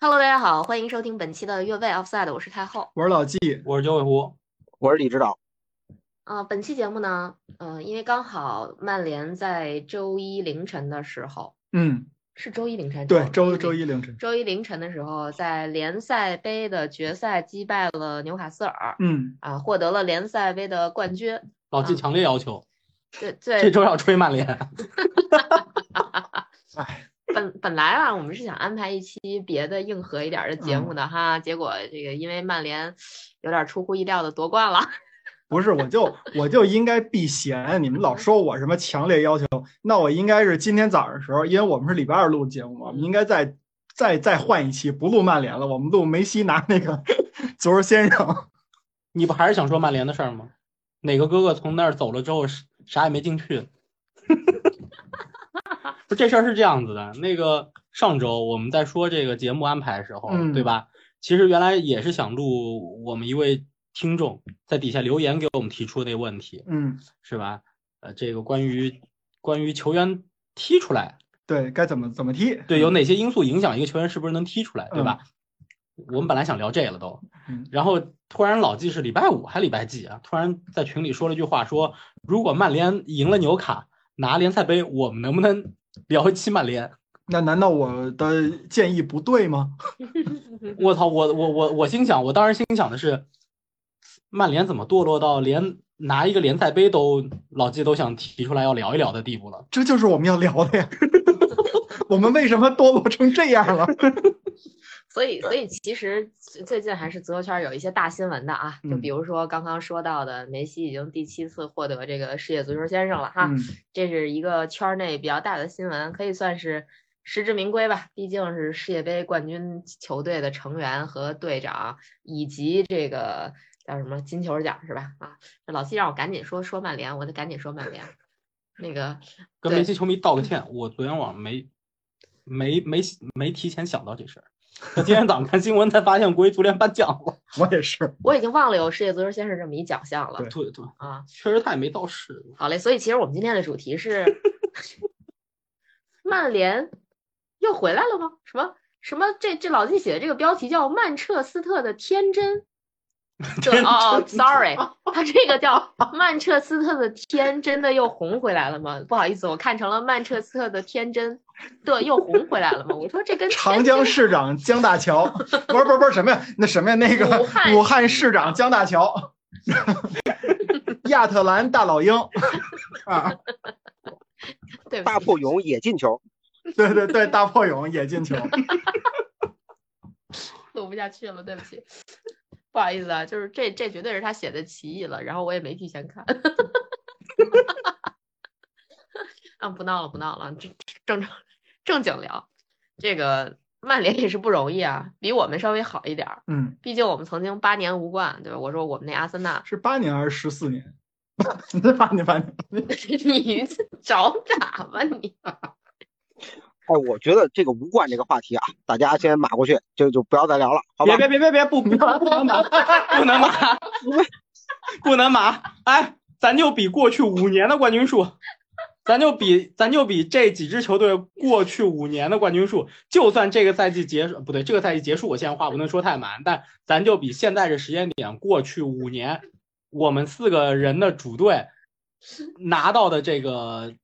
Hello，大家好，欢迎收听本期的越位 Offside，我是太后。我是老纪，我是九尾狐，我是李指导。呃，本期节目呢，呃，因为刚好曼联在周一凌晨的时候，嗯，是周一凌晨，对，周周周一凌晨，周一凌晨的时候，在联赛杯的决赛击败了纽卡斯尔，嗯，啊，获得了联赛杯的冠军。老纪强烈要求对这对，周要吹曼联。哎，本本来啊，我们是想安排一期别的硬核一点儿的节嗯目的哈，结果这个因为曼联有点出乎意料的夺冠了。不是，我就我就应该避嫌，你们老说我什么强烈要求，那我应该是今天早上的时候，因为我们是礼拜二录节目嘛，我们应该再再再换一期，不录曼联了，我们录梅西拿那个 足球先生。你不还是想说曼联的事儿吗？哪个哥哥从那儿走了之后，啥啥也没进去？不，这事儿是这样子的。那个上周我们在说这个节目安排的时候，嗯对吧？其实原来也是想录我们一位听众在底下留言给我们提出的那个问题，嗯，是吧？呃，这个关于关于球员踢出来，对该怎么怎么踢？对，有哪些因素影响一个球员是不是能踢出来，对吧？我们本来想聊这个了都，嗯然后突然老纪是礼拜五还礼拜几啊？突然在群里说了一句话，说如果曼联赢了纽卡拿联赛杯，我们能不能聊一期曼联？那难道我的建议不对吗？我操，我我我我心想，我当时心想的是，曼联怎么堕落到连拿一个联赛杯都老季都想提出来要聊一聊的地步了？这就是我们要聊的呀。我们为什么堕落成这样了？所以，所以其实最最近还是足球圈有一些大新闻的啊，就嗯比如说刚刚说到的梅西已经第七次获得这个世界足球先生了哈，嗯这是一个圈儿内比较大的新闻，可以算是实至名归吧。毕竟是世界杯冠军球队的成员和队长，以及这个叫什么金球奖是吧？啊，这老七让我赶紧说说曼联，我得赶紧说曼联。那个跟梅西球迷道个歉，我昨天晚上没没没没提前想到这事儿，我 今天早上看新闻才发现国际足联颁奖了。我也是。我已经忘了有世界足球先生这么一奖项了对对对，啊。确实他也没到世。好嘞，所以其实我们今天的主题是 曼联又回来了吗？什么什么？这这老季写的这个标题叫曼彻斯特的天真。对 哦哦，sorry，他这个叫曼彻斯特的天真的又红回来了吗？不好意思，我看成了曼彻斯特的天真的又红回来了吗？我说这跟长江市长江大桥，不是不是不是什么呀？那什么呀？那个武汉市长江大桥，亚特兰大老鹰啊，对大破勇也进球，对对对，大破勇也进球。录不下去了，对不起，不好意思啊，就是这这绝对是他写的歧义了，然后我也没提前看。啊，不闹了，不闹了，正正正正经聊，这个曼联也是不容易啊，比我们稍微好一点儿，嗯，毕竟我们曾经八年无冠，对吧？我说我们那阿森纳，是八年还是十四年？八 年八年。你找打吧你。哎，我觉得这个无冠这个话题啊，大家先码过去，就就不要再聊了，好吧别？别别别别不不能不能码，不能码，不能码。哎，咱就比过去五年的冠军数，咱就比咱就比这几支球队过去五年的冠军数，就算这个赛季结束不对，这个赛季结束，我现在话不能说太满，但咱就比现在这时间点过去五年，我们四个人的主队拿到的这个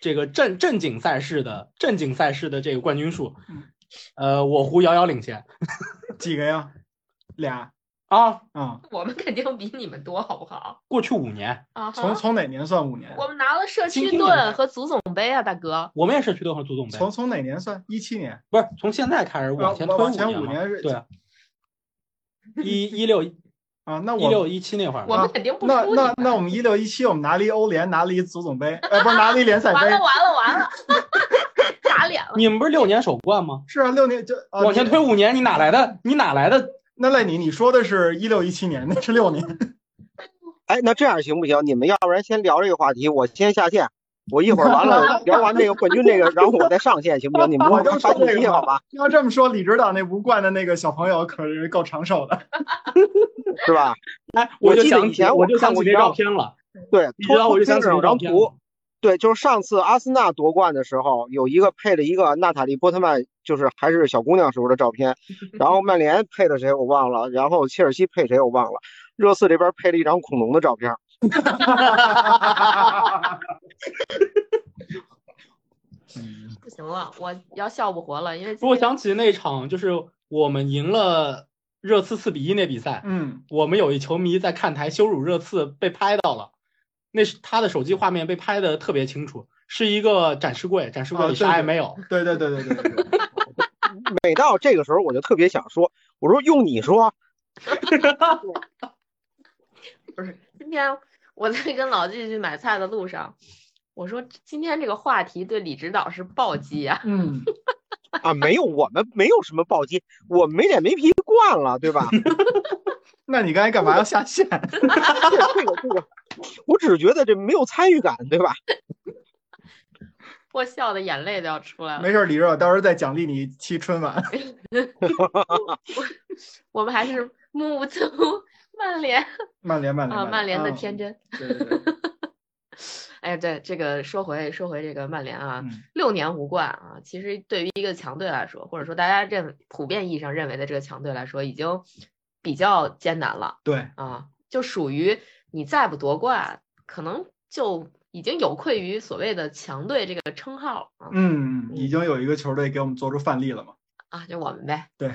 这个正正经赛事的正经赛事的这个冠军数嗯，呃，我湖遥遥领先 几个呀？俩啊。啊？我们肯定比你们多，好不好？过去五年，啊从，从哪年算五年？我们拿了社区盾和足总杯啊，大哥。我们也社区盾和足总杯，从从哪年算？一七年。不是从现在开始往前推往前五年是对啊，一一六一啊，那我一六一七那会儿，我们肯定不那那那我们一六一七，我们拿了一欧联，拿了一足总杯，呃，不是 拿了一联赛杯完了。完了完了，打脸了。你们不是六年首冠吗？是啊，六年就啊往前推五年，你哪来的？你哪来的？那赖你，你说的是一六一七年，那是六年。哎，那这样行不行？你们要不然先聊这个话题，我先下线，我一会儿完了聊完这个冠军这个，然后我再上线，行不行？你们我就发说这个信息好吧？要这么说，李指导那无冠的那个小朋友可是够长寿的。是吧？哎，我就想起记得以前我就想起那看过一张照片了，对，你知道我就想起这张图，对，就是上次阿森纳夺冠的时候，有一个配了一个娜塔莉波特曼，就是还是小姑娘时候的照片。然后曼联配的谁我忘了，然后切尔西配谁我忘了。热刺这边配了一张恐龙的照片。不行了，我要笑不活了，因为我想起那场就是我们赢了热刺四比一那比赛，嗯，我们有一球迷在看台羞辱热刺，被拍到了，那是他的手机画面被拍的特别清楚，是一个展示柜，展示柜里啥也没有。对对对对对对。每到这个时候，我就特别想说，我说用你说，不是今天我在跟老季去买菜的路上。我说今天这个话题对李指导是暴击啊！嗯，啊，没有，我们没有什么暴击，我没脸没皮惯了，对吧？那你刚才干嘛要下线？这个这个，我只是觉得这没有参与感，对吧？我笑的眼泪都要出来了。没事，李指导，到时候再奖励你一期春晚。我们还是目足曼联，曼联，曼联啊，曼联的天真。对对对。哎，对这个说回说回这个曼联啊，六年无冠啊，其实对于一个强队来说，或者说大家认普遍意义上认为的这个强队来说，已经比较艰难了。对啊，就属于你再不夺冠，可能就已经有愧于所谓的强队这个称号啊。嗯，已经有一个球队给我们做出范例了嘛？啊，就我们呗。对。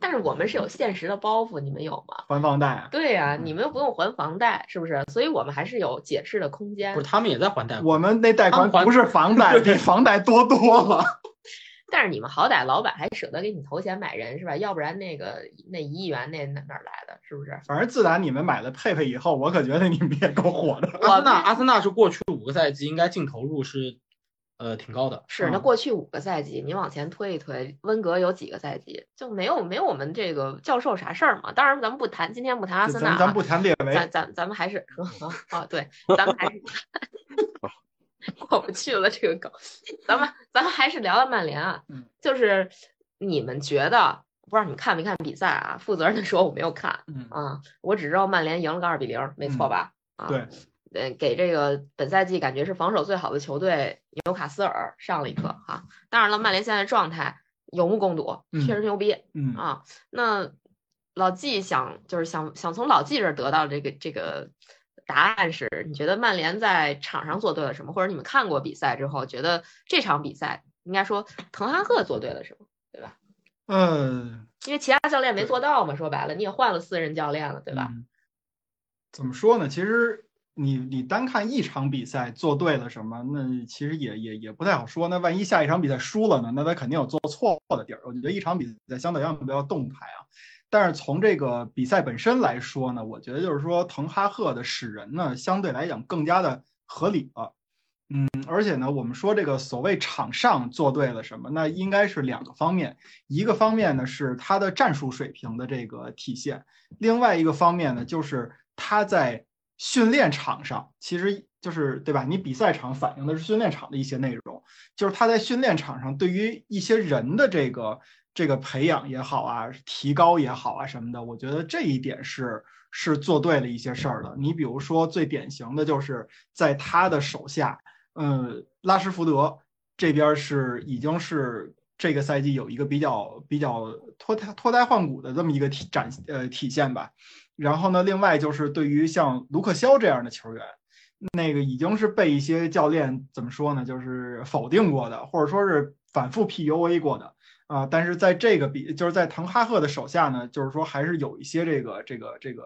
但是我们是有现实的包袱，你们有吗？还房贷啊？对呀，你们又不用还房贷，是不是？所以我们还是有解释的空间。不是，他们也在还贷款。我们那贷款不是房贷，比房贷多多了。但是你们好歹老板还舍得给你投钱买人，是吧？要不然那个那一亿元那哪哪来的？是不是？反正自打你们买了佩佩以后，我可觉得你们也够火的。阿森纳，阿森纳是过去五个赛季应该净投入是。呃，挺高的。是，那过去五个赛季，你往前推一推，温格有几个赛季就没有没有我们这个教授啥事儿嘛？当然，咱们不谈，今天不谈阿森纳，咱不谈列维，咱咱咱们还是啊，对，咱们还是 过不去了这个梗，咱们咱们还是聊聊曼联啊。嗯，就是你们觉得，不知道你们看没看比赛啊？负责任的说，我没有看。嗯啊，我只知道曼联赢了个二比零，没错吧？啊，对。呃，给这个本赛季感觉是防守最好的球队纽卡斯尔上了一课哈。当然了，曼联现在状态有目共睹，确实牛逼。嗯啊，那老季想就是想想从老季这儿得到这个这个答案是，你觉得曼联在场上做对了什么？或者你们看过比赛之后觉得这场比赛应该说滕哈赫做对了什么，对吧？嗯，因为其他教练没做到嘛，说白了你也换了四任教练了，对吧？怎么说呢？其实。你你单看一场比赛做对了什么，那其实也也也不太好说。那万一下一场比赛输了呢？那他肯定有做错的地儿。我觉得一场比赛相对来说比较动态啊。但是从这个比赛本身来说呢，我觉得就是说滕哈赫的使人呢，相对来讲更加的合理了。嗯，而且呢，我们说这个所谓场上做对了什么，那应该是两个方面。一个方面呢是他的战术水平的这个体现，另外一个方面呢就是他在。训练场上其实就是对吧？你比赛场反映的是训练场的一些内容，就是他在训练场上对于一些人的这个这个培养也好啊，提高也好啊什么的，我觉得这一点是是做对了一些事儿的。你比如说最典型的就是在他的手下，嗯，拉什福德这边是已经是这个赛季有一个比较比较脱胎脱胎换骨的这么一个体展呃体现吧。然后呢，另外就是对于像卢克肖这样的球员，那个已经是被一些教练怎么说呢，就是否定过的，或者说是反复 PUA 过的啊。但是在这个比，就是在滕哈赫的手下呢，就是说还是有一些这个这个这个，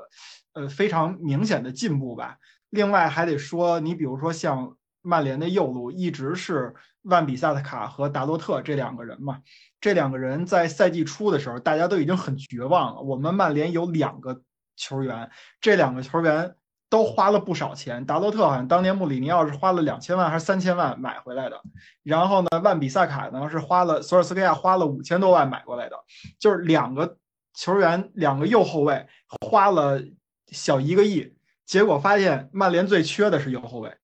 呃，非常明显的进步吧。另外还得说，你比如说像曼联的右路一直是万比萨特卡和达洛特这两个人嘛，这两个人在赛季初的时候，大家都已经很绝望了。我们曼联有两个。球员，这两个球员都花了不少钱。达洛特好像当年穆里尼奥是花了两千万还是三千万买回来的，然后呢，万比萨卡呢是花了索尔斯克亚花了五千多万买过来的。就是两个球员，两个右后卫花了小一个亿，结果发现曼联最缺的是右后卫。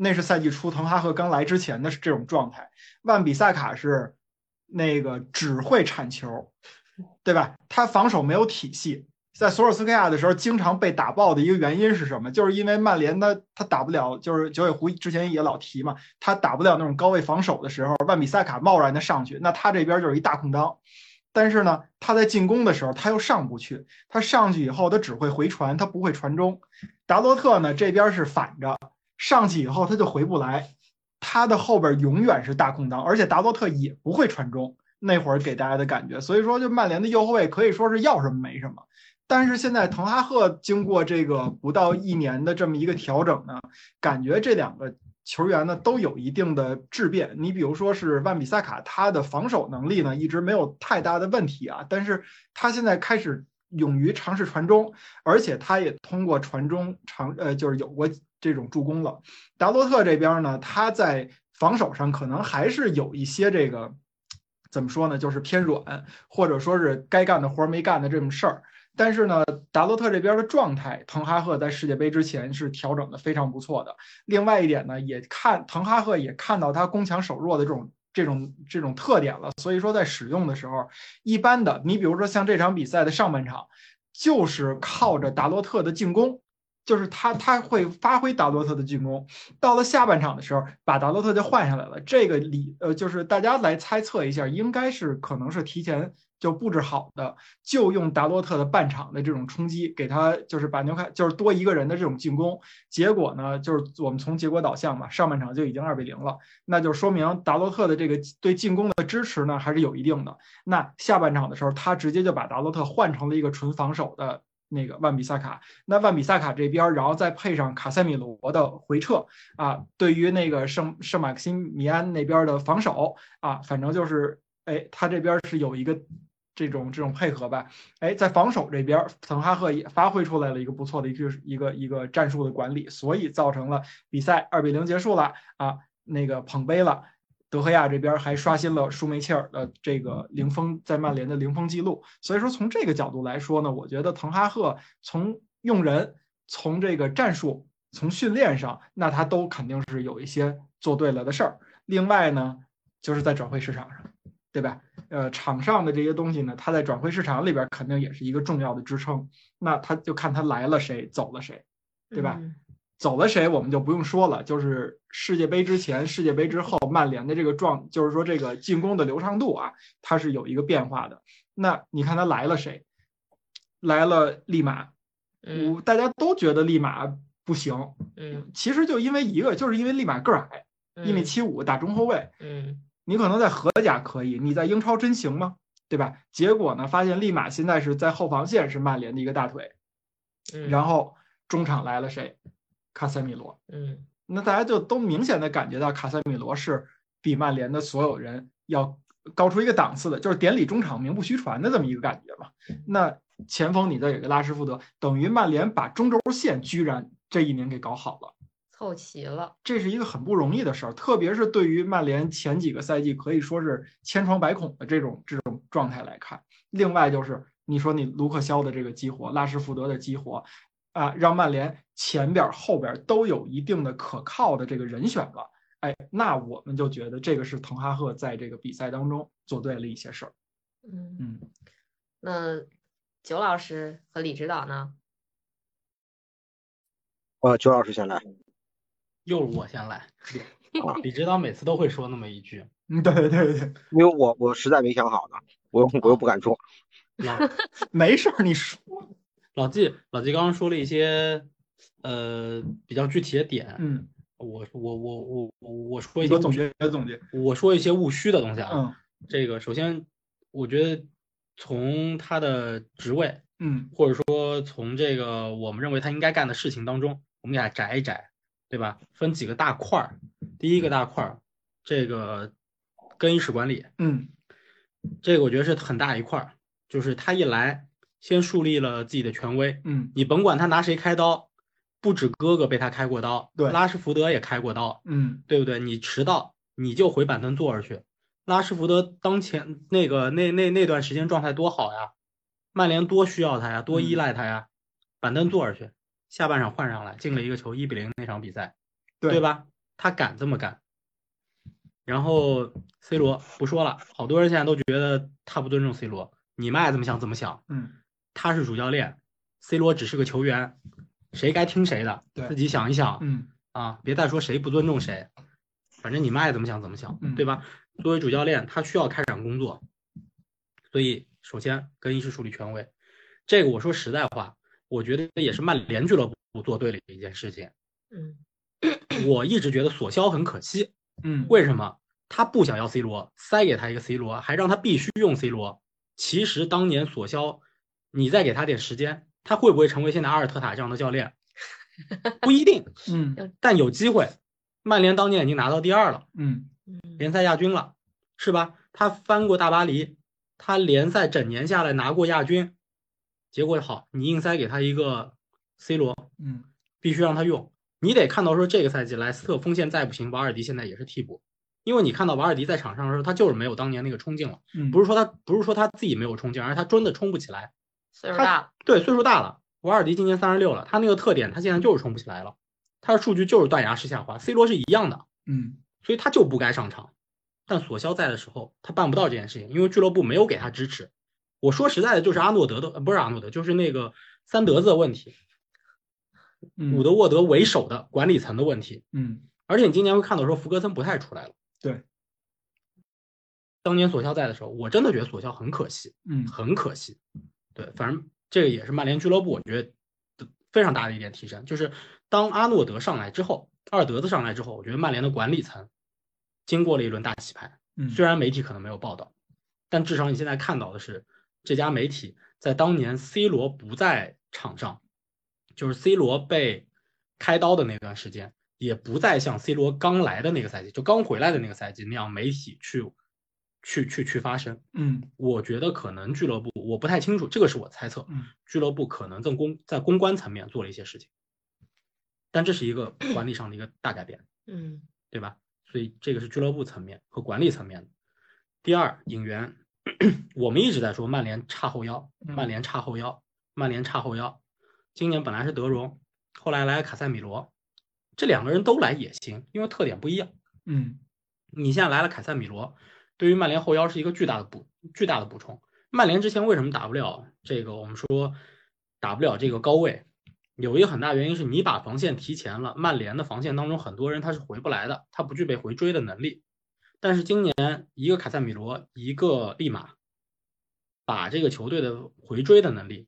那是赛季初滕哈赫刚来之前的这种状态。万比萨卡是那个只会铲球，对吧？他防守没有体系。在索尔斯克亚的时候经常被打爆的一个原因是什么？就是因为曼联他他打不了，就是九尾狐之前也老提嘛，他打不了那种高位防守的时候，万比萨卡贸然的上去，那他这边就是一大空当。但是呢，他在进攻的时候他又上不去，他上去以后他只会回传，他不会传中。达洛特呢这边是反着上去以后他就回不来，他的后边永远是大空当，而且达洛特也不会传中。那会儿给大家的感觉，所以说就曼联的右后卫可以说是要什么没什么。但是现在滕哈赫经过这个不到一年的这么一个调整呢，感觉这两个球员呢都有一定的质变。你比如说是万比萨卡，他的防守能力呢一直没有太大的问题啊，但是他现在开始勇于尝试传中，而且他也通过传中尝呃就是有过这种助攻了。达洛特这边呢，他在防守上可能还是有一些这个。怎么说呢？就是偏软，或者说是该干的活没干的这种事儿。但是呢，达洛特这边的状态，滕哈赫在世界杯之前是调整的非常不错的。另外一点呢，也看滕哈赫也看到他攻强守弱的这种这种这种特点了。所以说在使用的时候，一般的，你比如说像这场比赛的上半场，就是靠着达洛特的进攻。就是他，他会发挥达洛特的进攻，到了下半场的时候，把达洛特就换下来了。这个理，呃，就是大家来猜测一下，应该是可能是提前就布置好的，就用达洛特的半场的这种冲击，给他就是把纽卡就是多一个人的这种进攻。结果呢，就是我们从结果导向嘛，上半场就已经二比零了，那就说明达洛特的这个对进攻的支持呢还是有一定的。那下半场的时候，他直接就把达洛特换成了一个纯防守的。那个万比萨卡，那万比萨卡这边，然后再配上卡塞米罗的回撤啊，对于那个圣圣马克西米安那边的防守啊，反正就是，哎，他这边是有一个这种这种配合吧，哎，在防守这边，滕哈赫也发挥出来了一个不错的一个一个一个战术的管理，所以造成了比赛二比零结束了啊，那个捧杯了。德赫亚这边还刷新了舒梅切尔的这个零封在曼联的零封记录，所以说从这个角度来说呢，我觉得滕哈赫从用人、从这个战术、从训练上，那他都肯定是有一些做对了的事儿。另外呢，就是在转会市场上，对吧？呃，场上的这些东西呢，他在转会市场里边肯定也是一个重要的支撑。那他就看他来了谁，走了谁，对吧？走了谁，我们就不用说了。就是世界杯之前、世界杯之后，曼联的这个状，就是说这个进攻的流畅度啊，它是有一个变化的。那你看他来了谁？来了利马，嗯，大家都觉得利马不行，嗯，其实就因为一个，就是因为利马个儿矮，一米七五，打中后卫，嗯，你可能在荷甲可以，你在英超真行吗？对吧？结果呢，发现利马现在是在后防线是曼联的一个大腿，然后中场来了谁？卡塞米罗，嗯，那大家就都明显的感觉到卡塞米罗是比曼联的所有人要高出一个档次的，就是典礼中场名不虚传的这么一个感觉嘛。那前锋你再有个拉什福德，等于曼联把中轴线居然这一年给搞好了，凑齐了，这是一个很不容易的事儿，特别是对于曼联前几个赛季可以说是千疮百孔的这种这种状态来看。另外就是你说你卢克肖的这个激活，拉什福德的激活。啊，让曼联前边后边都有一定的可靠的这个人选了，哎，那我们就觉得这个是滕哈赫在这个比赛当中做对了一些事儿。嗯嗯，那九老师和李指导呢？呃，九老师先来，又是我先来。李指导每次都会说那么一句。嗯，对对对对，因为我我实在没想好呢，我我又不敢说。没事儿，你说。老季，老季刚刚说了一些，呃，比较具体的点。嗯，我我我我我我说一些总结总结，我说一些务虚的东西啊。嗯，这个首先，我觉得从他的职位，嗯，或者说从这个我们认为他应该干的事情当中，我们给他摘一摘，对吧？分几个大块儿。第一个大块儿，这个更衣室管理，嗯，这个我觉得是很大一块儿，就是他一来。先树立了自己的权威，嗯，你甭管他拿谁开刀，不止哥哥被他开过刀，对，拉什福德也开过刀，嗯，对不对？你迟到你就回板凳坐着去。拉什福德当前那个那那那段时间状态多好呀，曼联多需要他呀，多依赖他呀，板凳坐着去，下半场换上来进了一个球，一比零那场比赛，对吧？他敢这么干。然后 C 罗不说了，好多人现在都觉得他不尊重 C 罗，你们爱怎么想怎么想，嗯。他是主教练，C 罗只是个球员，谁该听谁的，自己想一想嗯啊，别再说谁不尊重谁，反正你们爱怎么想怎么想，嗯对吧？作为主教练，他需要开展工作，所以首先更衣室树立权威，这个我说实在话，我觉得也是曼联俱乐部做对了一件事情。嗯 我一直觉得索肖很可惜，嗯，为什么？他不想要 C 罗，塞给他一个 C 罗，还让他必须用 C 罗。其实当年索肖，你再给他点时间，他会不会成为现在阿尔特塔这样的教练？不一定，嗯但有机会。曼联当年已经拿到第二了，嗯嗯联赛亚军了，是吧？他翻过大巴黎，他联赛整年下来拿过亚军，结果好，你硬塞给他一个 C 罗，嗯必须让他用。你得看到说这个赛季莱斯特锋线再不行，瓦尔迪现在也是替补，因为你看到瓦尔迪在场上的时候，他就是没有当年那个冲劲了。嗯，不是说他不是说他自己没有冲劲，而是他真的冲不起来。岁数大了，对，岁数大了，瓦尔迪今年三十六了，他那个特点他现在就是冲不起来了，他的数据就是断崖式下滑。C 罗是一样的，嗯所以他就不该上场。但索肖在的时候，他办不到这件事情，因为俱乐部没有给他支持。我说实在的，就是阿诺德的，呃不是阿诺德，就是那个三德子的问题，嗯伍德沃德为首的管理层的问题。嗯而且你今年会看到说福格森不太出来了。对，当年索肖在的时候，我真的觉得索肖很可惜，嗯很可惜。对，反正这个也是曼联俱乐部我觉得非常大的一点提升，就是当阿诺德上来之后，二德子上来之后，我觉得曼联的管理层经过了一轮大洗牌。嗯，虽然媒体可能没有报道，但至少你现在看到的是，这家媒体在当年 C 罗不在场上，就是 C 罗被开刀的那段时间，也不再像 C 罗刚来的那个赛季，就刚回来的那个赛季那样，媒体去去去去发声。嗯我觉得可能俱乐部我不太清楚，这个是我猜测，嗯俱乐部可能在公在公关层面做了一些事情，但这是一个管理上的一个大改变。嗯对吧？所以这个是俱乐部层面和管理层面的。第二，引援，我们一直在说曼联差后腰，嗯曼联差后腰，曼联差后腰。今年本来是德容，后来来了卡塞米罗，这两个人都来也行，因为特点不一样。嗯你现在来了凯塞米罗，对于曼联后腰是一个巨大的补巨大的补充。曼联之前为什么打不了这个？我们说打不了这个高位，有一个很大原因是你把防线提前了，曼联的防线当中很多人他是回不来的，他不具备回追的能力。但是今年一个卡塞米罗，一个利马，把这个球队的回追的能力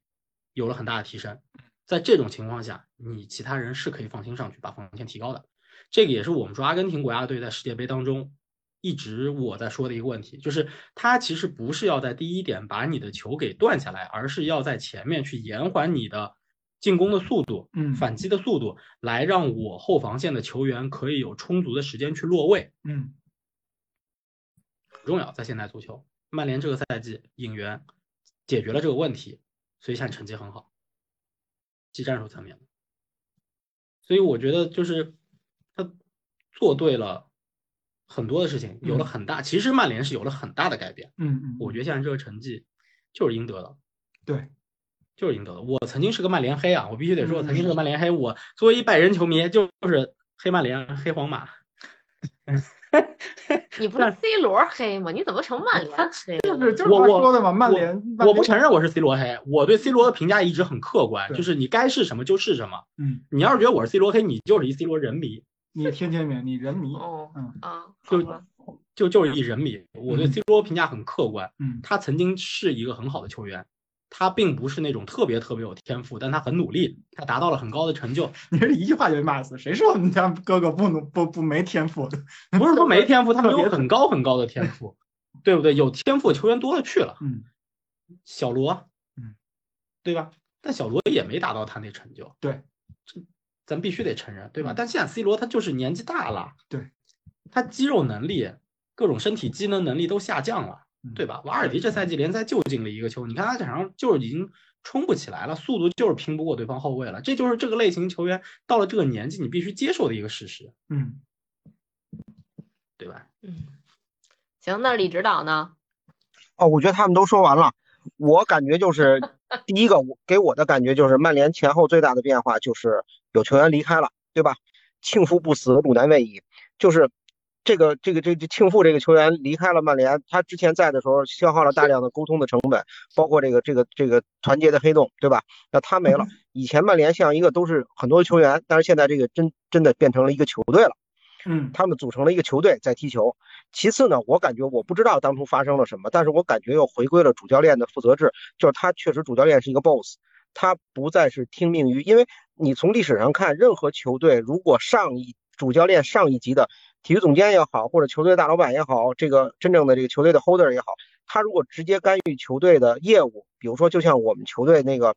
有了很大的提升。在这种情况下，你其他人是可以放心上去把防线提高的。这个也是我们说阿根廷国家队在世界杯当中一直我在说的一个问题，就是他其实不是要在第一点把你的球给断下来，而是要在前面去延缓你的进攻的速度、嗯反击的速度，来让我后防线的球员可以有充足的时间去落位，嗯很重要。在现代足球，曼联这个赛季引援解决了这个问题，所以现在成绩很好，技战术层面的。所以我觉得就是他做对了很多的事情，有了很大。其实曼联是有了很大的改变。嗯嗯，我觉得现在这个成绩就是应得的，对，就是应得的。我曾经是个曼联黑啊，我必须得说，我曾经是个嗯曼联黑。我作为一拜仁球迷，就是黑曼联、黑皇马。你不是 C 罗黑吗？你怎么成曼联黑了？就是就是我我他说的嘛，曼联我不承认，我是 C 罗黑，我对 C 罗的评价一直很客观，就是你该是什么就是什么。嗯，你要是觉得我是 C 罗黑，你就是一 C 罗人迷，你天天明，你人迷，哦嗯啊，就就就是一人迷。我对嗯 C 罗评价很客观，嗯他曾经是一个很好的球员，他并不是那种特别特别有天赋，但他很努力，他达到了很高的成就。你这一句话就被骂死，谁说我们家哥哥不努不不没天赋的？不是说没天赋，他们有很高很高的天赋，对不对？有天赋球员多了去了，嗯小罗，嗯，对吧？但小罗也没达到他那成就，对，这咱必须得承认，对吧？嗯但现在 C 罗他就是年纪大了，对，他肌肉能力、各种身体机能能力都下降了，嗯对吧？瓦尔迪这赛季联赛就进了一个球，你看他场上就是已经冲不起来了，速度就是拼不过对方后卫了，这就是这个类型球员到了这个年纪你必须接受的一个事实，嗯，对吧？嗯，行，那李指导呢？哦，我觉得他们都说完了。我感觉就是 第一个，我给我的感觉就是曼联前后最大的变化就是有球员离开了，对吧？庆夫不死，鲁难未已。就是这个这个这这庆父这个球员离开了曼联，他之前在的时候消耗了大量的沟通的成本，包括这个这个这个团结的黑洞，对吧？那他没了，以前曼联像一个都是很多球员，但是现在这个真真的变成了一个球队了。嗯他们组成了一个球队在踢球。其次呢，我感觉我不知道当初发生了什么，但是我感觉又回归了主教练的负责制，就是他确实主教练是一个 boss，他不再是听命于，因为你从历史上看，任何球队如果上一主教练上一级的体育总监也好，或者球队大老板也好，这个真正的这个球队的 holder 也好，他如果直接干预球队的业务，比如说就像我们球队那个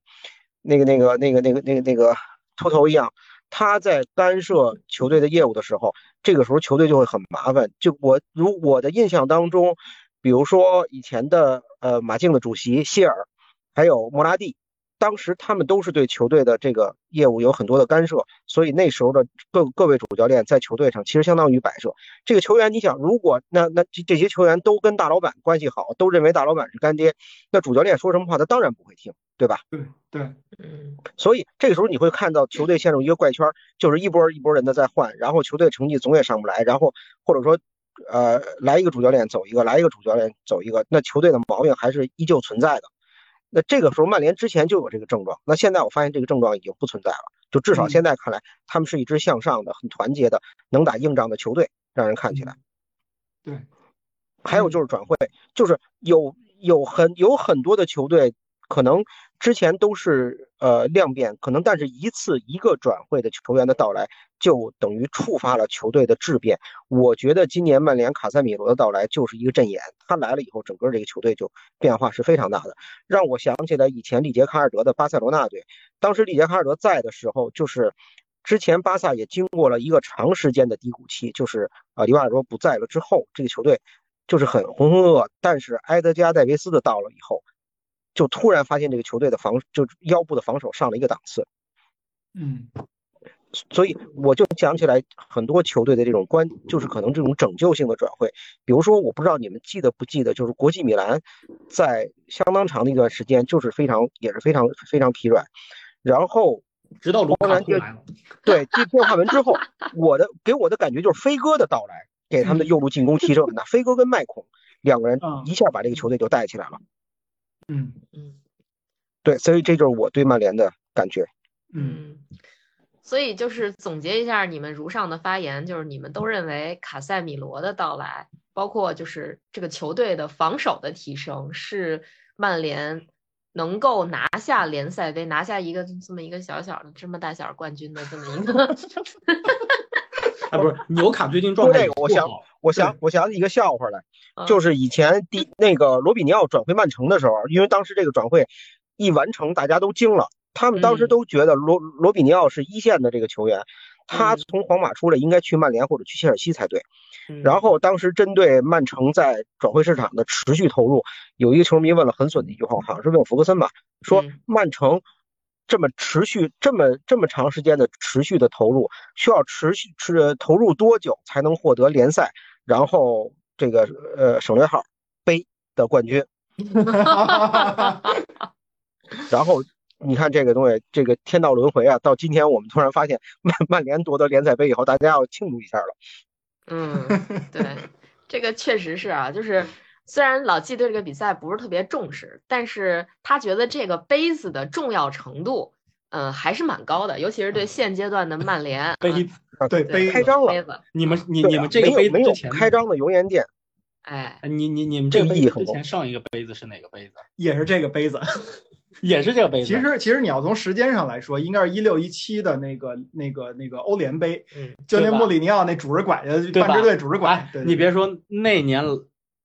那个那个那个那个那个那个秃头一样。他在干涉球队的业务的时候，这个时候球队就会很麻烦。就我如我的印象当中，比如说以前的呃马竞的主席希尔，还有莫拉蒂，当时他们都是对球队的这个业务有很多的干涉，所以那时候的各各位主教练在球队上其实相当于摆设。这个球员，你想，如果那那这这些球员都跟大老板关系好，都认为大老板是干爹，那主教练说什么话，他当然不会听，对吧？对对，嗯所以这个时候你会看到球队陷入一个怪圈，就是一波一波人的在换，然后球队成绩总也上不来，然后或者说，呃，来一个主教练走一个，来一个主教练走一个，那球队的毛病还是依旧存在的。那这个时候曼联之前就有这个症状，那现在我发现这个症状已经不存在了，就至少嗯。现在看来，他们是一支向上的、很团结的、能打硬仗的球队，让人看起来。对，还有就是转会，就是有有很有很多的球队可能之前都是呃量变，可能但是一次一个转会的球员的到来，就等于触发了球队的质变。我觉得今年曼联卡塞米罗的到来就是一个阵眼，他来了以后，整个这个球队就变化是非常大的，让我想起来以前里杰卡尔德的巴塞罗那队，当时里杰卡尔德在的时候，就是。之前巴萨也经过了一个长时间的低谷期，就是啊，里瓦尔多不在了之后，这个球队就是很浑浑噩噩。但是埃德加·戴维斯的到了以后，就突然发现这个球队的防，就腰部的防守上了一个档次。嗯所以我就想起来很多球队的这种关，就是可能这种拯救性的转会。比如说，我不知道你们记得不记得，就是国际米兰在相当长的一段时间就是非常也是非常非常疲软，然后。直到卢卡库来了，对，这变化完之后，我的给我的感觉就是飞哥的到来给他们的右路进攻提升很大。飞哥跟麦孔两个人一下把这个球队就带起来了。嗯嗯，对，所以这就是我对曼联的感觉。嗯，所以就是总结一下你们如上的发言，就是你们都认为卡塞米罗的到来，包括就是这个球队的防守的提升，是曼联。能够拿下联赛杯，拿下一个这么一个小小的这么大小冠军的这么一个，啊，不是纽卡最近状态这个，我想，我想，我想起一个笑话来，嗯。就是以前第那个罗比尼奥转会曼城的时候，因为当时这个转会一完成，大家都惊了，他们当时都觉得罗罗比尼奥是一线的这个球员，他从皇马出来应该去曼联或者去切尔西才对。然后当时针对曼城在转会市场的持续投入，有一个球迷问了很损的一句话，好像是问福格森吧，说曼城这么持续这么这么长时间的持续的投入，需要持续持投入多久才能获得联赛，然后这个呃省略号杯的冠军？然后你看这个东西，这个天道轮回啊，到今天我们突然发现曼曼联夺得联赛杯以后，大家要庆祝一下了。嗯，对，这个确实是啊，就是虽然老季对这个比赛不是特别重视，但是他觉得这个杯子的重要程度，嗯、呃，还是蛮高的，尤其是对现阶段的曼联。杯子啊，对杯开张了，杯子，你们你你们这个杯子没有之前开张的油盐店，哎，你你你们这个杯子之前上一个杯子是哪个杯子？也是这个杯子。也是这个杯子。其实，其实你要从时间上来说，应该是一六一七的那个、那个、那个欧联杯，嗯，就那穆里尼奥那拄着拐的半支队拄着拐。你别说那年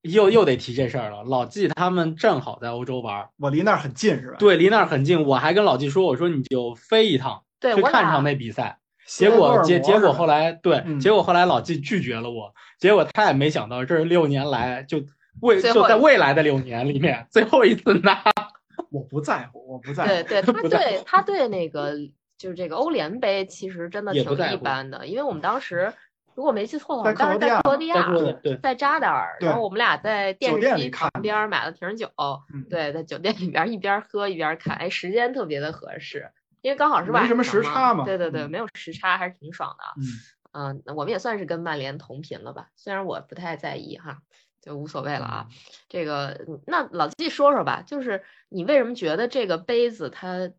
又又得提这事儿了。老季他们正好在欧洲玩，我离那儿很近，是吧？对，离那儿很近。我还跟老季说，我说你就飞一趟，对，去看场那比赛。结果结结果后来对，嗯、结果后来老季拒绝了我。结果他也没想到，这是六年来就未就在未来的六年里面最后一次拿。我不在乎，我不在乎。对 对，他对他对那个就是这个欧联杯，其实真的挺一般的，因为我们当时如果没记错的话，当时在克罗地亚，在扎达尔，然后我们俩在电视机旁边买了瓶酒，对，在酒店里边一边喝一边看，哎，时间特别的合适，因为刚好是晚上没什么时差嘛。对对对，没有时差，还是挺爽的。嗯，我们也算是跟曼联同频了吧，虽然我不太在意哈，就无所谓了啊。这个，那老季说说吧，就是你为什么觉得这个杯子它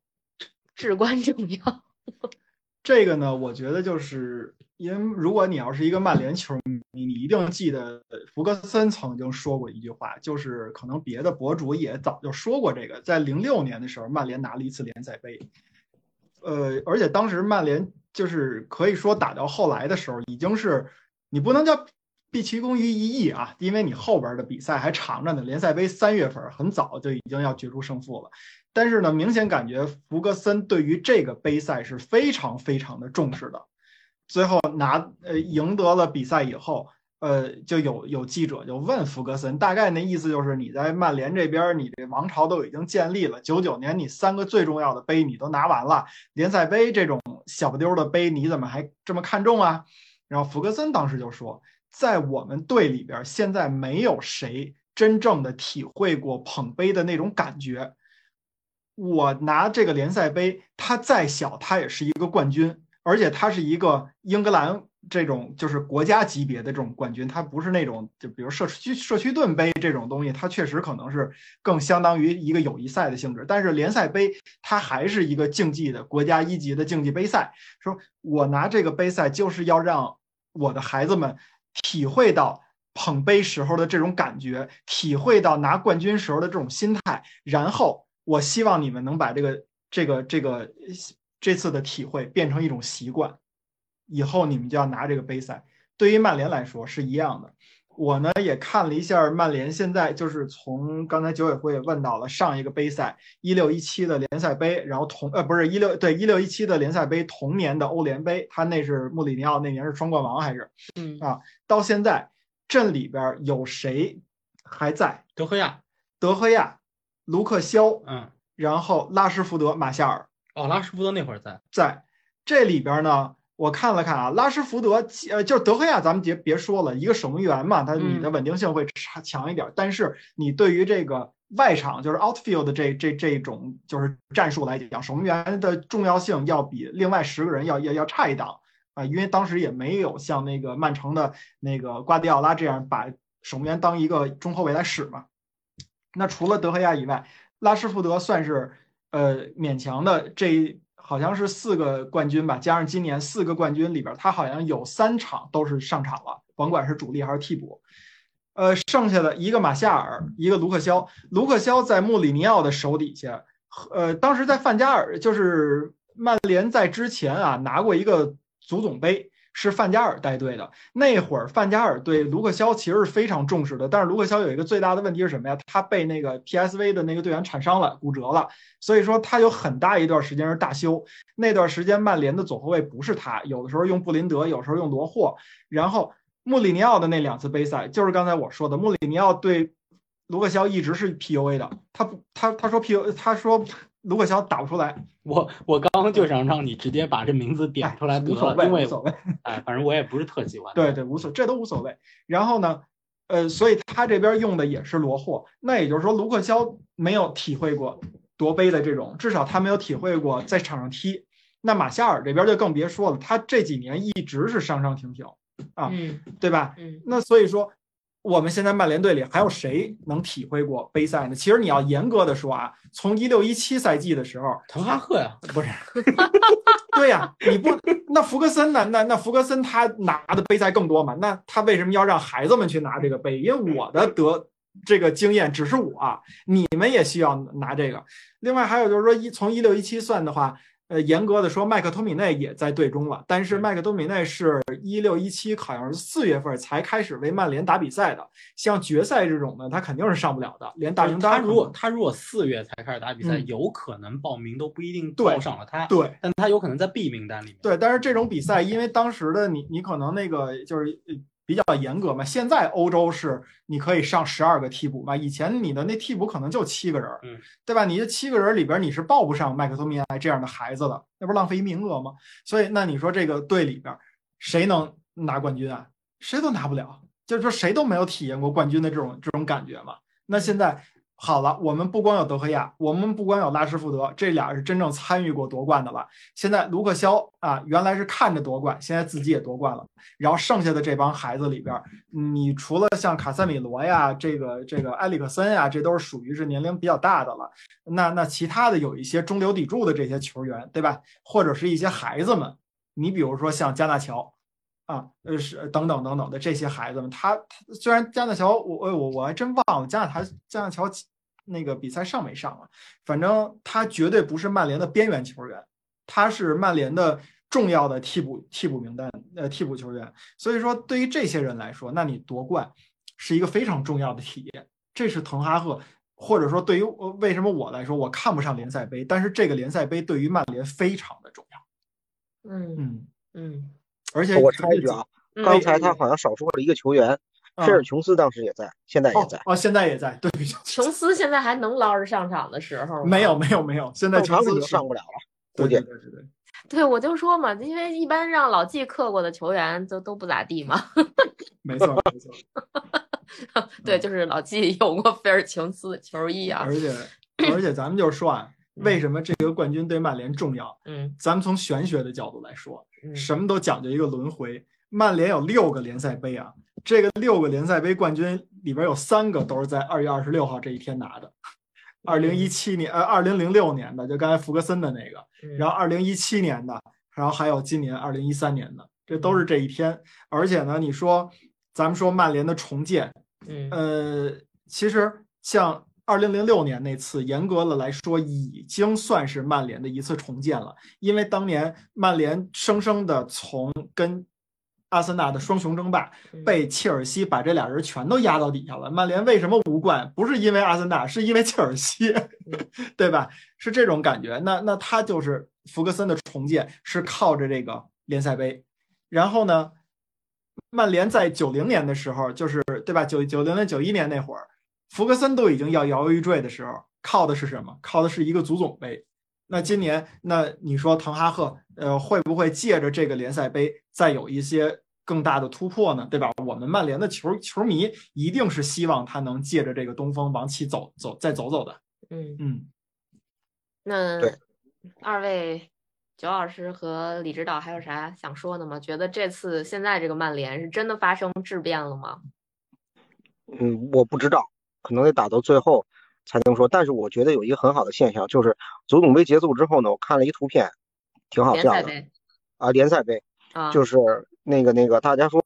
至关重要？这个呢，我觉得就是因为如果你要是一个曼联球迷，你一定记得福格森曾经说过一句话，就是可能别的博主也早就说过这个，在零六年的时候，曼联拿了一次联赛杯，呃，而且当时曼联就是可以说打到后来的时候，已经是你不能叫毕其功于一役啊，因为你后边的比赛还长着呢，联赛杯三月份很早就已经要决出胜负了。但是呢，明显感觉福格森对于这个杯赛是非常非常的重视的。最后拿呃赢得了比赛以后，呃就有有记者就问福格森，大概那意思就是你在曼联这边，你这王朝都已经建立了，九九年你三个最重要的杯你都拿完了，联赛杯这种小不丢的杯你怎么还这么看重啊？然后福格森当时就说，在我们队里边，现在没有谁真正的体会过捧杯的那种感觉。我拿这个联赛杯，它再小，它也是一个冠军，而且它是一个英格兰这种就是国家级别的这种冠军，它不是那种就比如社区社区盾杯这种东西，它确实可能是更相当于一个友谊赛的性质。但是联赛杯它还是一个竞技的国家一级的竞技杯赛。说我拿这个杯赛就是要让我的孩子们体会到捧杯时候的这种感觉，体会到拿冠军时候的这种心态，然后。我希望你们能把这个这个这个这次的体会变成一种习惯，以后你们就要拿这个杯赛。对于曼联来说是一样的。我呢也看了一下曼联现在就是从刚才九委会也问到了上一个杯赛一六一七的联赛杯，然后同呃不是一六对一六一七的联赛杯同年的欧联杯，他那是穆里尼奥那年是双冠王还是嗯啊？到现在镇里边有谁还在？德赫亚，德赫亚。卢克肖，嗯，然后拉什福德、马夏尔，哦，拉什福德那会儿在，在这里边呢，我看了看啊，拉什福德，呃，就是德赫亚，咱们别别说了，一个守门员嘛，他你的稳定性会差强一点，但是你对于这个外场就是 outfield 这这这种就是战术来讲，守门员的重要性要比另外十个人要要要差一档。啊，因为当时也没有像那个曼城的那个瓜迪奥拉这样把守门员当一个中后卫来使嘛。那除了德赫亚以外，拉什福德算是呃勉强的，这好像是四个冠军吧，加上今年四个冠军里边，他好像有三场都是上场了，甭管是主力还是替补。呃，剩下的一个马夏尔，一个卢克肖，卢克肖在穆里尼奥的手底下，呃，当时在范加尔，就是曼联在之前啊拿过一个足总杯。是范加尔带队的那会儿，范加尔对卢克肖其实是非常重视的。但是卢克肖有一个最大的问题是什么呀？他被那个 PSV 的那个队员铲伤了，骨折了。所以说他有很大一段时间是大休。那段时间曼联的左后卫不是他，有的时候用布林德，有时候用罗霍。然后穆里尼奥的那两次杯赛，就是刚才我说的，穆里尼奥对卢克肖一直是 PUA 的。他不，他他说 PU，他说。卢克肖打不出来，我我刚刚就想让你直接把这名字点出来，无所谓，无所谓。哎，反正我也不是特喜欢。对对，无所，这都无所谓。然后呢，呃，所以他这边用的也是罗霍，那也就是说，卢克肖没有体会过夺杯的这种，至少他没有体会过在场上踢。那马夏尔这边就更别说了，他这几年一直是上上停停啊，对吧？嗯，那所以说。我们现在曼联队里还有谁能体会过杯赛呢？其实你要严格的说啊，从一六一七赛季的时候，滕哈赫呀，不是，对呀，你不那福格森呢？那那福格森他拿的杯赛更多嘛？那他为什么要让孩子们去拿这个杯？因为我的得这个经验只是我，你们也需要拿这个。另外还有就是说，一从一六一七算的话。呃，严格的说，麦克托米内也在队中了，但是麦克托米内是一六一七，好像是四月份才开始为曼联打比赛的。像决赛这种呢，他肯定是上不了的，连大名单。他如果他如果四月才开始打比赛，有可能报名都不一定报上了他。对，但他有可能在 B 名单里面。对，但是这种比赛，因为当时的你，你可能那个就是。比较严格嘛，现在欧洲是你可以上十二个替补嘛，以前你的那替补可能就七个人，嗯，对吧？你这七个人里边你是报不上麦克托米埃这样的孩子的，那不是浪费一名额吗？所以那你说这个队里边谁能拿冠军啊？谁都拿不了，就是说谁都没有体验过冠军的这种这种感觉嘛。那现在好了，我们不光有德赫亚，我们不光有拉什福德，这俩是真正参与过夺冠的了。现在卢克肖啊，原来是看着夺冠，现在自己也夺冠了。然后剩下的这帮孩子里边，你除了像卡塞米罗呀，这个这个埃里克森呀，这都是属于是年龄比较大的了。那那其他的有一些中流砥柱的这些球员，对吧？或者是一些孩子们，你比如说像加纳乔。啊，呃是等等等等的这些孩子们，他他虽然加纳乔，我我我还真忘了加纳他加纳乔那个比赛上没上啊，反正他绝对不是曼联的边缘球员，他是曼联的重要的替补替补名单呃替补球员，所以说对于这些人来说，那你夺冠是一个非常重要的体验，这是滕哈赫或者说对于为什么我来说我看不上联赛杯，但是这个联赛杯对于曼联非常的重要，嗯嗯。嗯。而且我插一句啊，刚才他好像少说了一个球员，菲尔琼斯当时也在，现在也在。哦，现在也在。对，琼斯现在还能捞着上场的时候没有，没有，没有。现在琼斯上不了了。对对对对。对，我就说嘛，因为一般让老季克过的球员都都不咋地嘛。没错，没错。对，就是老季有过菲尔琼斯球衣啊。而且，而且咱们就说啊，为什么这个冠军对曼联重要？嗯，咱们从玄学的角度来说。什么都讲究一个轮回，曼联有六个联赛杯啊，这个六个联赛杯冠军里边有三个都是在二月二十六号这一天拿的。二零一七年，呃，二零零六年的，就刚才福格森的那个，然后二零一七年的，然后还有今年二零一三年的，这都是这一天。而且呢，你说咱们说曼联的重建，嗯，呃，其实像。二零零六年那次，严格的来说，已经算是曼联的一次重建了。因为当年曼联生生的从跟阿森纳的双雄争霸，被切尔西把这俩人全都压到底下了。曼联为什么无冠？不是因为阿森纳，是因为切尔西，对吧？是这种感觉。那那他就是福格森的重建是靠着这个联赛杯。然后呢，曼联在九零年的时候，就是对吧？九九零年、九一年那会儿。福格森都已经要摇摇欲坠的时候，靠的是什么？靠的是一个足总杯。那今年，那你说滕哈赫，呃，会不会借着这个联赛杯再有一些更大的突破呢？对吧？我们曼联的球球迷一定是希望他能借着这个东风往起走走，再走走的。嗯嗯。那二位九老师和李指导还有啥想说的吗？觉得这次现在这个曼联是真的发生质变了吗？嗯，我不知道。可能得打到最后才能说，但是我觉得有一个很好的现象，就是足总杯结束之后呢，我看了一图片，挺好笑的啊，联赛杯。啊，就是那个那个大家说，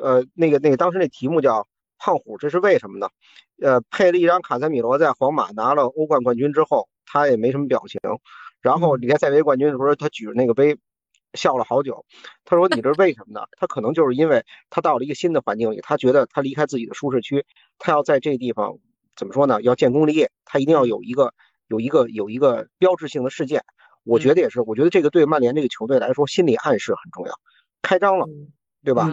呃，那个那个当时那题目叫胖虎，这是为什么呢？呃，配了一张卡塞米罗在皇马拿了欧冠冠军之后，他也没什么表情，然后联赛杯冠军的时候，他举着那个杯笑了好久，他说 你这是为什么呢？他可能就是因为他到了一个新的环境里，他觉得他离开自己的舒适区。他要在这地方怎么说呢？要建功立业，他一定要有一个有一个有一个标志性的事件。我觉得也是，我觉得这个对曼联这个球队来说，心理暗示很重要。开张了，对吧？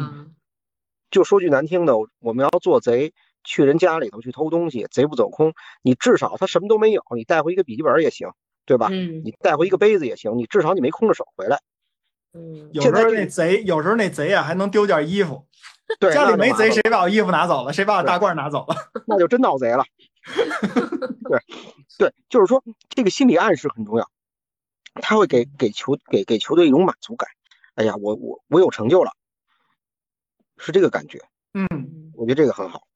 就说句难听的，我们要做贼，去人家里头去偷东西，贼不走空。你至少他什么都没有，你带回一个笔记本也行，对吧？你带回一个杯子也行，你至少你没空着手回来。嗯，有时候那贼，有时候那贼啊还能丢件衣服。对，家里没贼，谁把我衣服拿走了？谁把我大褂拿走了？那就真闹贼了。对，对，就是说这个心理暗示很重要，他会给给球给给球队一种满足感。哎呀，我我我有成就了，是这个感觉。嗯，我觉得这个很好。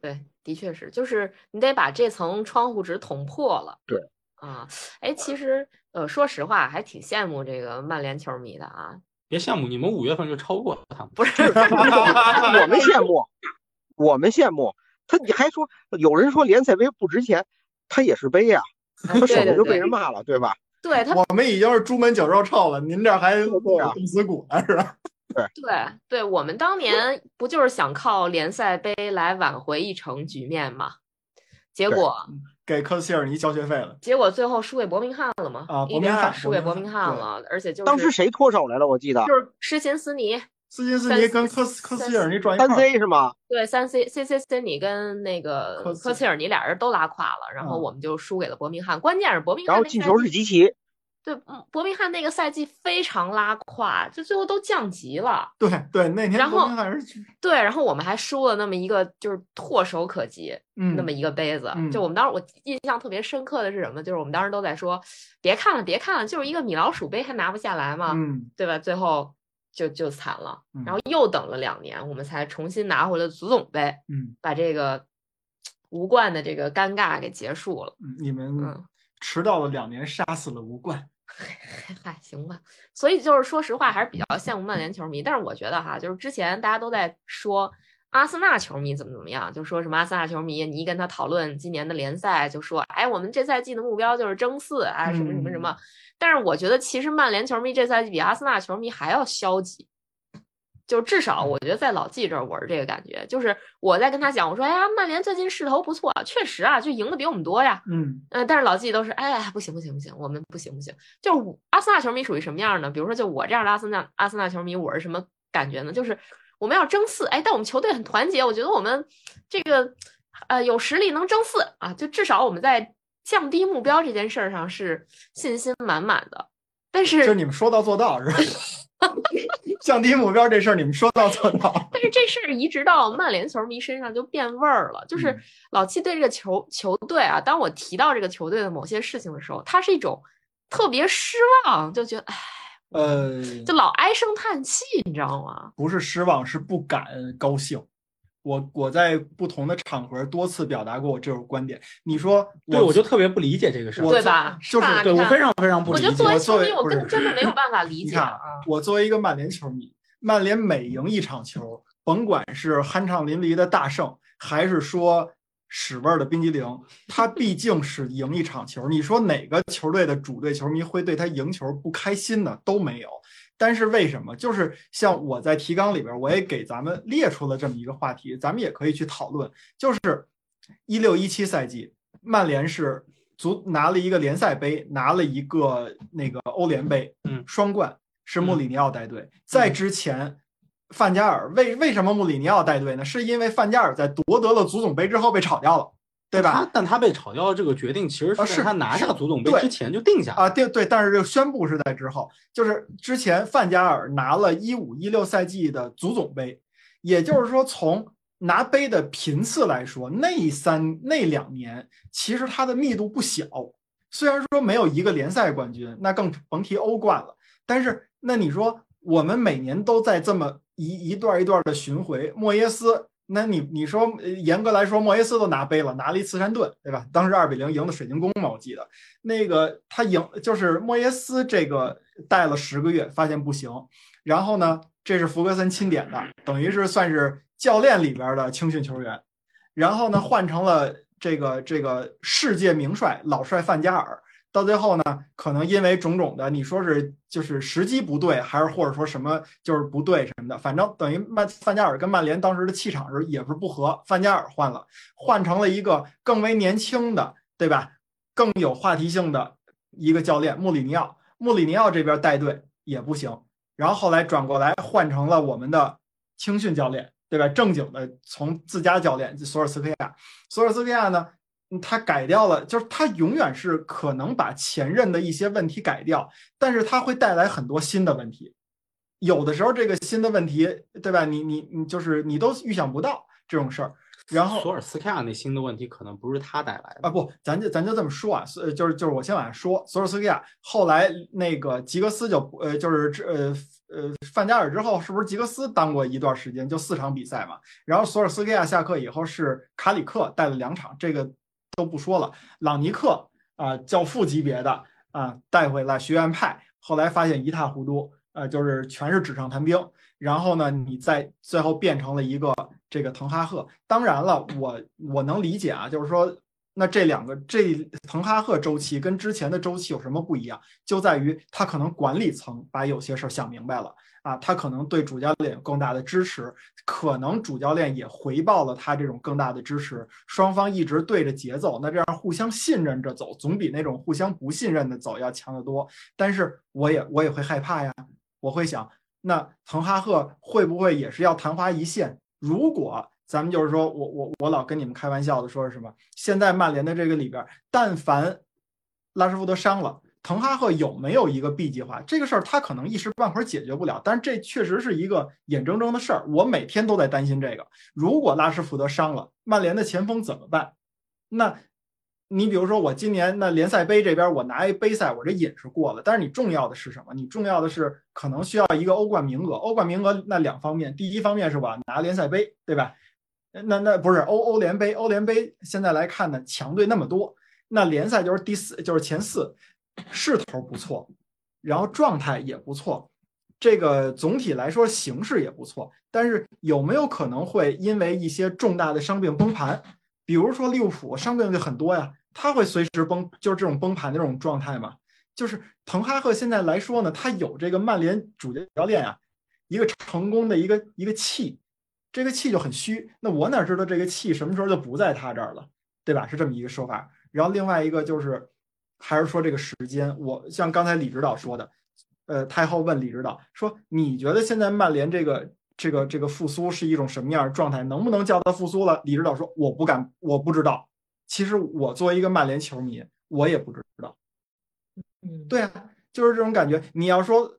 对，的确是，就是你得把这层窗户纸捅破了。对，啊，哎，其实呃，说实话，还挺羡慕这个曼联球迷的啊。别羡慕，你们五月份就超过了他们。不是，我们羡慕，我们羡慕他。你还说有人说联赛杯不值钱，他也是杯呀，他省着就被人骂了，对吧？对他，我们已经是猪门酒肉臭了，您这还冻死骨了是吧？对对对，我们当年不就是想靠联赛杯来挽回一城局面吗？结果。给科斯切尔尼交学费了，结果最后输给伯明翰了吗？啊，伯明翰输给伯明翰了，而且就是当时谁脱手来了？我记得就是施琴斯尼，施琴斯尼跟科斯科斯切尔尼转一三 C 是吗？对，三 C C C C 尼跟那个科斯切尔尼俩人都拉垮了，然后我们就输给了伯明翰。关键是伯明翰，然后进球是吉奇，对，嗯伯明翰那个赛季非常拉胯，就最后都降级了。对对，那年然后对，然后我们还输了那么一个就是唾手可及嗯那么一个杯子。嗯就我们当时我印象特别深刻的是什么？就是我们当时都在说，别看了，别看了，就是一个米老鼠杯还拿不下来嘛，嗯对吧？最后就就惨了，嗯然后又等了两年，我们才重新拿回了足总杯，嗯把这个无冠的这个尴尬给结束了。嗯，你们嗯迟到了两年，杀死了吴冠。嗨，行吧。所以就是说实话，还是比较羡慕曼联球迷。但是我觉得哈，就是之前大家都在说阿森纳球迷怎么怎么样，就说什么阿森纳球迷，你一跟他讨论今年的联赛，就说哎，我们这赛季的目标就是争四，啊，什么什么什么。但是我觉得其实曼联球迷这赛季比阿森纳球迷还要消极。就至少我觉得在老季这儿，我是这个感觉，就是我在跟他讲，我说，哎呀，曼联最近势头不错，确实啊，就赢的比我们多呀，嗯呃，但是老季都是，哎呀，不行不行不行，我们不行不行。就是阿森纳球迷属于什么样呢？比如说，就我这样的阿森纳阿森纳球迷，我是什么感觉呢？就是我们要争四，哎，但我们球队很团结，我觉得我们这个呃有实力能争四啊，就至少我们在降低目标这件事儿上是信心满满的。但是就你们说到做到是吧？降低目标这事儿你们说到做到。但是这事儿移植到曼联球迷身上就变味儿了，就是嗯老七对这个球球队啊，当我提到这个球队的某些事情的时候，他是一种特别失望，就觉得唉，呃，就老唉声叹气，你知道吗？不是失望，是不敢高兴。我我在不同的场合多次表达过我这种观点。你说对，我就特别不理解这个事儿。对吧？就是对我非常非常不理解我觉得作。为球迷，我为不是根本真的没有办法理你看解啊。我作为一个曼联球迷，曼联每赢一场球，甭管是酣畅淋漓的大胜，还是说屎味儿的冰激凌，他毕 竟是赢一场球。你说哪个球队的主队球迷会对他赢球不开心呢？都没有。但是为什么？就是像我在提纲里边，我也给咱们列出了这么一个话题，咱们也可以去讨论。就是一六一七赛季，曼联是足拿了一个联赛杯，拿了一个那个欧联杯，嗯双冠是穆里尼奥带队。在之前，范加尔为为什么穆里尼奥带队呢？是因为范加尔在夺得了足总杯之后被炒掉了，对吧？他但他被炒掉的这个决定，其实啊是他拿下是足总杯之前就定下了。啊，对对，但是这个宣布是在之后，就是之前范加尔拿了一五一六赛季的足总杯，也就是说从拿杯的频次来说，那三那两年其实它的密度不小，虽然说没有一个联赛冠军，那更甭提欧冠了，但是那你说我们每年都在这么一一段一段的巡回，莫耶斯。那你你说，严格来说，莫耶斯都拿杯了，拿了一慈善盾，对吧？当时二比零赢的水晶宫嘛，我记得。那个他赢就是莫耶斯这个带了十个月，发现不行，然后呢，这是福格森钦点的，等于是算是教练里边的青训球员，然后呢换成了这个这个世界名帅老帅范加尔，到最后呢，可能因为种种的，你说是就是时机不对，还是或者说什么就是不对什么的，反正等于曼范加尔跟曼联当时的气场是也是不合，范加尔换了，换成了一个更为年轻的，对吧？更有话题性的一个教练穆里尼奥，穆里尼奥这边带队也不行，然后后来转过来换成了我们的青训教练，对吧？正经的从自家教练索尔斯克亚，索尔斯克亚呢，他改掉了，就是他永远是可能把前任的一些问题改掉，但是他会带来很多新的问题。有的时候这个新的问题，对吧？你你你就是你都预想不到这种事儿。然后索尔斯克亚那新的问题可能不是他带来的啊，不，咱就咱就这么说啊，是就是就是我先往下说，索尔斯克亚后来那个吉格斯就不呃就是这呃呃范加尔之后，是不是吉格斯当过一段时间，就四场比赛嘛？然后索尔斯克亚下课以后是卡里克带了两场，这个都不说了。朗尼克啊、教父级别的啊、带回来学院派，后来发现一塌糊涂，呃，就是全是纸上谈兵。然后呢，你再最后变成了一个这个滕哈赫。当然了，我我能理解啊，就是说，那这两个这滕哈赫周期跟之前的周期有什么不一样？就在于他可能管理层把有些事儿想明白了啊，他可能对主教练有更大的支持，可能主教练也回报了他这种更大的支持，双方一直对着节奏，那这样互相信任着走，总比那种互相不信任的走要强得多。但是我也我也会害怕呀，我会想。那滕哈赫会不会也是要昙花一现？如果咱们就是说我我我老跟你们开玩笑的说是什么？现在曼联的这个里边，但凡拉什福德伤了，滕哈赫有没有一个 B 计划？这个事儿他可能一时半会儿解决不了，但是这确实是一个眼睁睁的事儿。我每天都在担心这个。如果拉什福德伤了，曼联的前锋怎么办？那，你比如说我今年那联赛杯这边我拿一杯赛，我这瘾是过了。但是你重要的是什么？你重要的是可能需要一个欧冠名额。欧冠名额那两方面，第一方面是我拿联赛杯，对吧？那那不是欧欧联杯，欧联杯现在来看呢，强队那么多，那联赛就是第四，就是前四。势头不错，然后状态也不错，这个总体来说形势也不错，但是有没有可能会因为一些重大的伤病崩盘？比如说利物浦伤病就很多呀，他会随时崩，就是这种崩盘的这种状态嘛。就是滕哈赫现在来说呢，他有这个曼联主教练啊，一个成功的一个一个气，这个气就很虚。那我哪知道这个气什么时候就不在他这儿了，对吧？是这么一个说法。然后另外一个就是。还是说这个时间，我像刚才李指导说的，呃，太后问李指导说：“你觉得现在曼联这个这个这个复苏是一种什么样的状态？能不能叫它复苏了？”李指导说：“我不敢，我不知道。其实我作为一个曼联球迷，我也不知道。嗯，对啊，就是这种感觉。你要说。”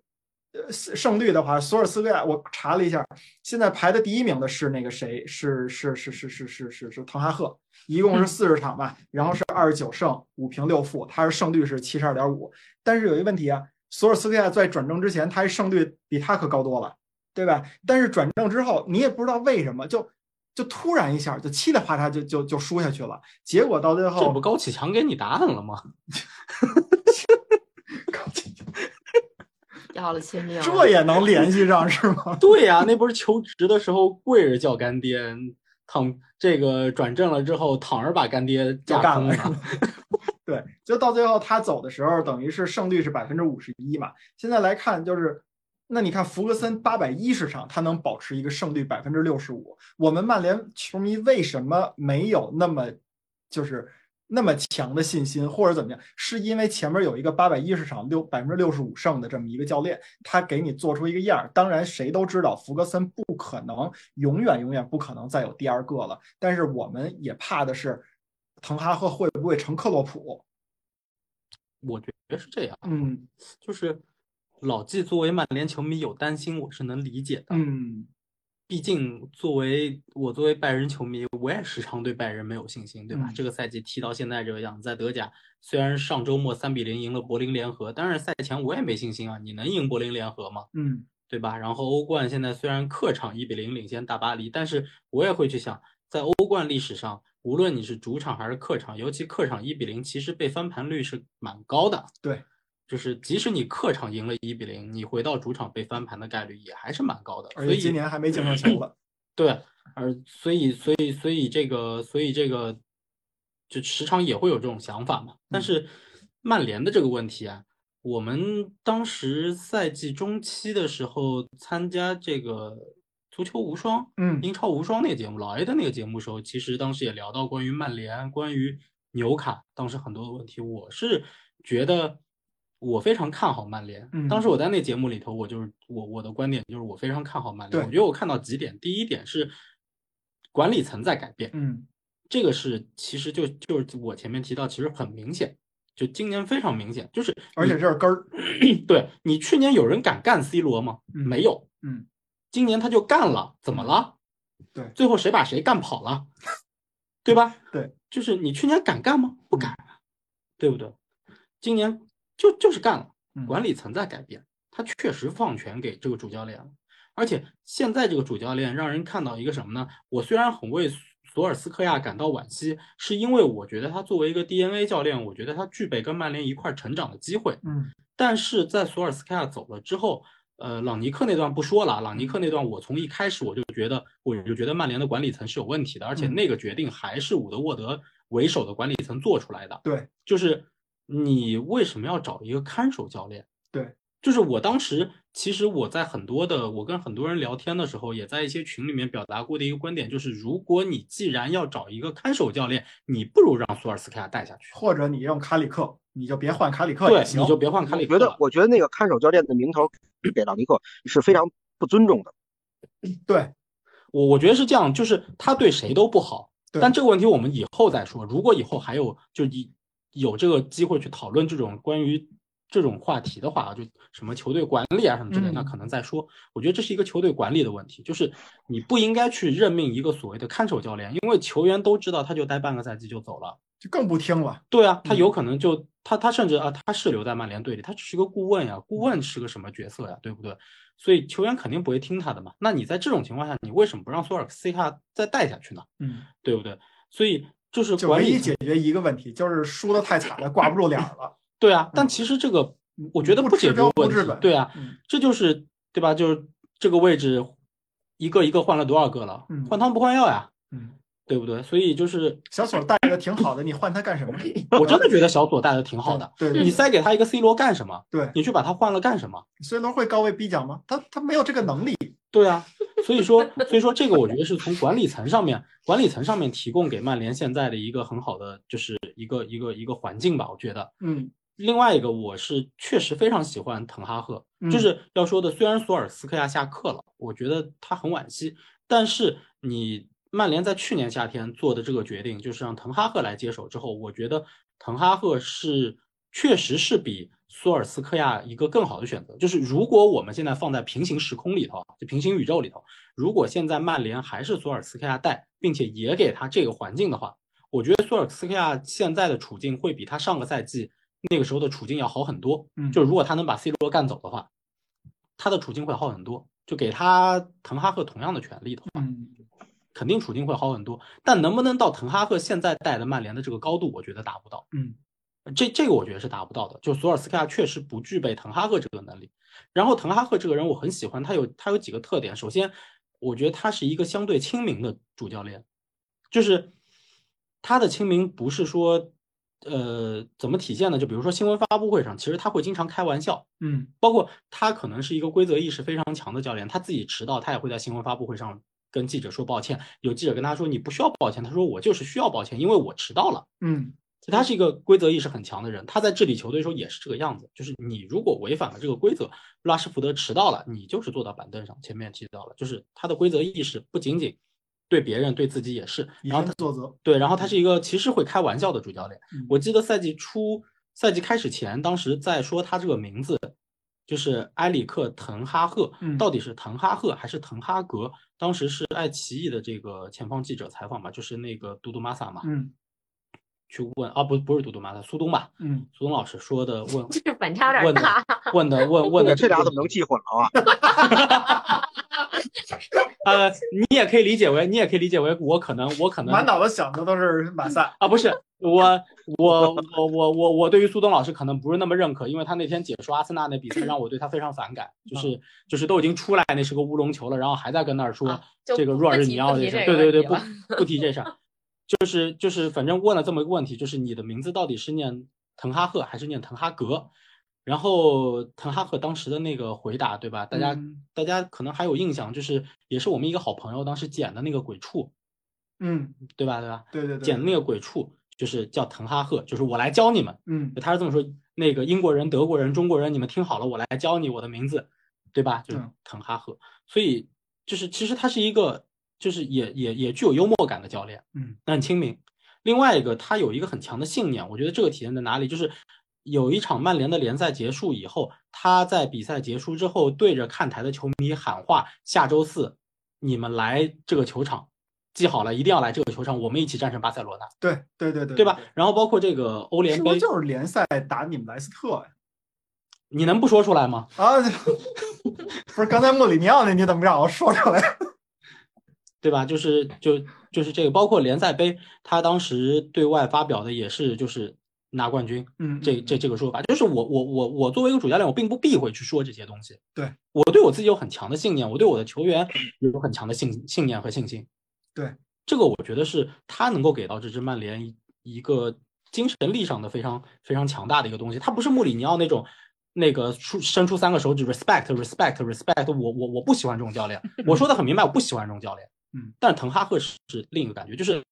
呃，胜率的话，索尔斯克亚我查了一下，现在排的第一名的是那个谁？是是是是是是是是滕哈赫，一共是四十场吧，然后是二十九胜五平六负，他是胜率是七十二点五。但是有一个问题啊，索尔斯克亚在转正之前，他胜率比他可高多了，对吧？但是转正之后，你也不知道为什么，就就突然一下就嘁里哗嚓就就就输下去了，结果到最后，这不高启强给你答案了吗？要了亲命，这也能联系上是吗？对呀，那不是求职的时候跪着叫干爹，躺这个转正了之后躺着把干爹就干了。对，就到最后他走的时候，等于是胜率是百分之五十一嘛。现在来看，就是那你看福格森八百一十场，他能保持一个胜率百分之六十五。我们曼联球迷为什么没有那么就是？那么强的信心，或者怎么样，是因为前面有一个八百一十场六百分之六十五胜的这么一个教练，他给你做出一个样儿。当然，谁都知道福格森不可能永远永远不可能再有第二个了。但是我们也怕的是，滕哈赫会不会成克洛普？我觉得是这样。嗯，就是老季作为曼联球迷有担心，我是能理解的。嗯。毕竟，作为我作为拜仁球迷，我也时常对拜仁没有信心，对吧？这个赛季踢到现在这个样子，在德甲，虽然上周末三比零赢了柏林联合，但是赛前我也没信心啊。你能赢柏林联合吗？嗯，对吧？然后欧冠现在虽然客场一比零领先大巴黎，但是我也会去想，在欧冠历史上，无论你是主场还是客场，尤其客场一比零，其实被翻盘率是蛮高的。对。就是即使你客场赢了一比零，你回到主场被翻盘的概率也还是蛮高的。而且今年还没进上球了。对，而所以所以所以这个所以这个就时常也会有这种想法嘛。但是曼联的这个问题啊，我们当时赛季中期的时候参加这个足球无双，嗯，英超无双那个节目，老 A 的那个节目时候，其实当时也聊到关于曼联、关于纽卡当时很多的问题，我是觉得。我非常看好曼联。当时我在那节目里头，我就是我我的观点就是我非常看好曼联。我觉得我看到几点，第一点是管理层在改变。嗯，这个是其实就就是我前面提到，其实很明显，就今年非常明显，就是而且这是根儿。对你去年有人敢干 C 罗吗？没有。嗯，今年他就干了，怎么了？对，最后谁把谁干跑了？对吧？对，就是你去年敢干吗？不敢，对不对？今年。就就是干了，管理层在改变，他确实放权给这个主教练了，而且现在这个主教练让人看到一个什么呢？我虽然很为索尔斯克亚感到惋惜，是因为我觉得他作为一个 DNA 教练，我觉得他具备跟曼联一块成长的机会。嗯，但是在索尔斯克亚走了之后，呃，朗尼克那段不说了，朗尼克那段我从一开始我就觉得，我就觉得曼联的管理层是有问题的，而且那个决定还是伍德沃德为首的管理层做出来的。对，就是。你为什么要找一个看守教练？对，就是我当时，其实我在很多的，我跟很多人聊天的时候，也在一些群里面表达过的一个观点，就是如果你既然要找一个看守教练，你不如让索尔斯克亚带下去，或者你用卡里克，你就别换卡里克对，你就别换卡里克。我觉得，我觉得那个看守教练的名头给到尼克是非常不尊重的。对，我我觉得是这样，就是他对谁都不好。但这个问题我们以后再说。如果以后还有，就以有这个机会去讨论这种关于这种话题的话，就什么球队管理啊什么之类，嗯那可能再说。我觉得这是一个球队管理的问题，就是你不应该去任命一个所谓的看守教练，因为球员都知道他就待半个赛季就走了。就更不听了。对啊，他嗯有可能就他他甚至啊，他是留在曼联队里，他只是个顾问呀，顾问是个什么角色呀，对不对？所以球员肯定不会听他的嘛。那你在这种情况下，你为什么不让索尔斯克亚再带下去呢？嗯，对不对？所以就是唯一解决一个问题，就是输的太惨了，挂不住脸儿了。对啊，但嗯其实这个嗯我觉得不不解决对啊，嗯这就是对吧？就是这个位置一个一个换了多少个了嗯，换汤不换药呀，嗯，对不对？所以就是小索带的挺好的，你换他干什么？我真的觉得小左带的挺好的，你塞给他一个 C 罗干什么？对，你去把他换了干什么？C 罗会高位逼抢吗？他他没有这个能力。对啊，所以说，所以说这个我觉得是从管理层上面，管理层上面提供给曼联现在的一个很好的，就是一个一个一个环境吧。我觉得，嗯另外一个我是确实非常喜欢滕哈赫，嗯就是要说的，虽然索尔斯克亚下课了，我觉得他很惋惜，但是你曼联在去年夏天做的这个决定，就是让滕哈赫来接手之后，我觉得滕哈赫是确实是比索尔斯克亚一个更好的选择。就是如果我们现在放在平行时空里头，就平行宇宙里头，如果现在曼联还是索尔斯克亚带，并且也给他这个环境的话，我觉得索尔斯克亚现在的处境会比他上个赛季那个时候的处境要好很多。嗯，就如果他能把 C 罗干走的话，他的处境会好很多。就给他滕哈赫同样的权利的话，嗯肯定处境会好很多。但能不能到滕哈赫现在带的曼联的这个高度，我觉得达不到。嗯这这个我觉得是达不到的。就索尔斯克亚确实不具备滕哈赫这个能力。然后滕哈赫这个人我很喜欢，他有他有几个特点。首先，我觉得他是一个相对亲民的主教练，就是他的亲民不是说，呃，怎么体现呢？就比如说新闻发布会上，其实他会经常开玩笑，嗯包括他可能是一个规则意识非常强的教练，他自己迟到，他也会在新闻发布会上跟记者说抱歉。有记者跟他说你不需要抱歉，他说我就是需要抱歉，因为我迟到了。嗯所以他是一个规则意识很强的人，他在治理球队的时候也是这个样子，就是你如果违反了这个规则，拉什福德迟到了，你就是坐到板凳上。前面提到了，就是他的规则意识不仅仅对别人，对自己也是。以然后他身作则。对，然后他是一个其实会开玩笑的主教练。嗯我记得赛季初、赛季开始前，当时在说他这个名字，就是埃里克·滕哈赫，嗯到底是滕哈赫还是滕哈格？当时是爱奇艺的这个前方记者采访嘛，就是那个嘟嘟玛萨嘛，嗯去问啊，不不是嘟嘟玛萨，苏东吧，嗯苏东老师说的问这个反差有问的点大。问的问问的这俩怎么能记混了啊？呃，你也可以理解为，你也可以理解为我可能我可能满脑子想的都是马赛。啊，不是我，我我我我我对于苏东老师可能不是那么认可，因为他那天解说阿森纳那比赛让我对他非常反感，就是就是都已经出来那是个乌龙球了，然后还在跟那儿说这个若尔日尼奥这事对对对，不不提这事儿，就是就是反正问了这么一个问题，就是你的名字到底是念滕哈赫还是念滕哈格？然后滕哈赫当时的那个回答，对吧？大家、嗯大家可能还有印象，就是也是我们一个好朋友当时剪的那个鬼畜，嗯，对吧？对吧？对对对，剪的那个鬼畜就是叫滕哈赫，就是我来教你们。嗯他是这么说，那个英国人、德国人、中国人，你们听好了，我来教你我的名字，对吧？就是嗯滕哈赫。所以就是其实他是一个就是也也也具有幽默感的教练，嗯，那很亲民。另外一个，他有一个很强的信念，我觉得这个体现在哪里？就是有一场曼联的联赛结束以后，他在比赛结束之后，对着看台的球迷喊话：“下周四你们来这个球场，记好了，一定要来这个球场，我们一起战胜巴塞罗那，对对对对，对吧？”然后包括这个欧联杯，就是联赛打你们莱斯特呀？你能不说出来吗？啊，不是刚才穆里尼奥那你怎么让我说出来？对吧？就是就就是这个，包括联赛杯，他当时对外发表的也是就是拿冠军，嗯，这这这个说法，就是我我我我作为一个主教练，我并不避讳去说这些东西。对我对我自己有很强的信念，我对我的球员有很强的信信念和信心。对这个，我觉得是他能够给到这支曼联一一个精神力上的非常非常强大的一个东西。他不是穆里尼奥那种。那个出伸出三个手指，respect respect respect，我我我不喜欢这种教练，我说的很明白，我不喜欢这种教练。嗯，但是滕哈赫是是另一个感觉，就是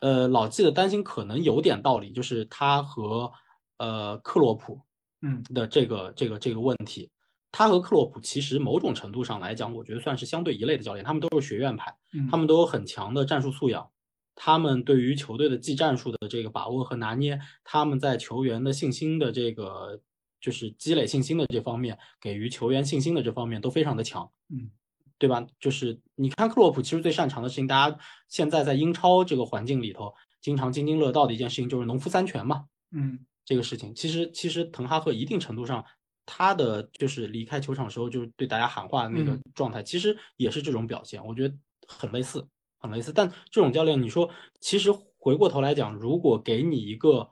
呃，老季的担心可能有点道理，就是他和呃克洛普嗯。的这个这个这个问题，他和克洛普其实某种程度上来讲，我觉得算是相对一类的教练，他们都是学院派，嗯，他们都有很强的战术素养，他们对于球队的技战术的这个把握和拿捏，他们在球员的信心的这个就是积累信心的这方面，给予球员信心的这方面都非常的强，嗯，对吧？就是你看克洛普其实最擅长的事情，大家现在在英超这个环境里头，经常津津乐道的一件事情就是农夫三权嘛，嗯这个事情，其实其实滕哈赫一定程度上，他的就是离开球场时候就是对大家喊话的那个嗯状态，其实也是这种表现，我觉得很类似，很类似。但这种教练，你说其实回过头来讲，如果给你一个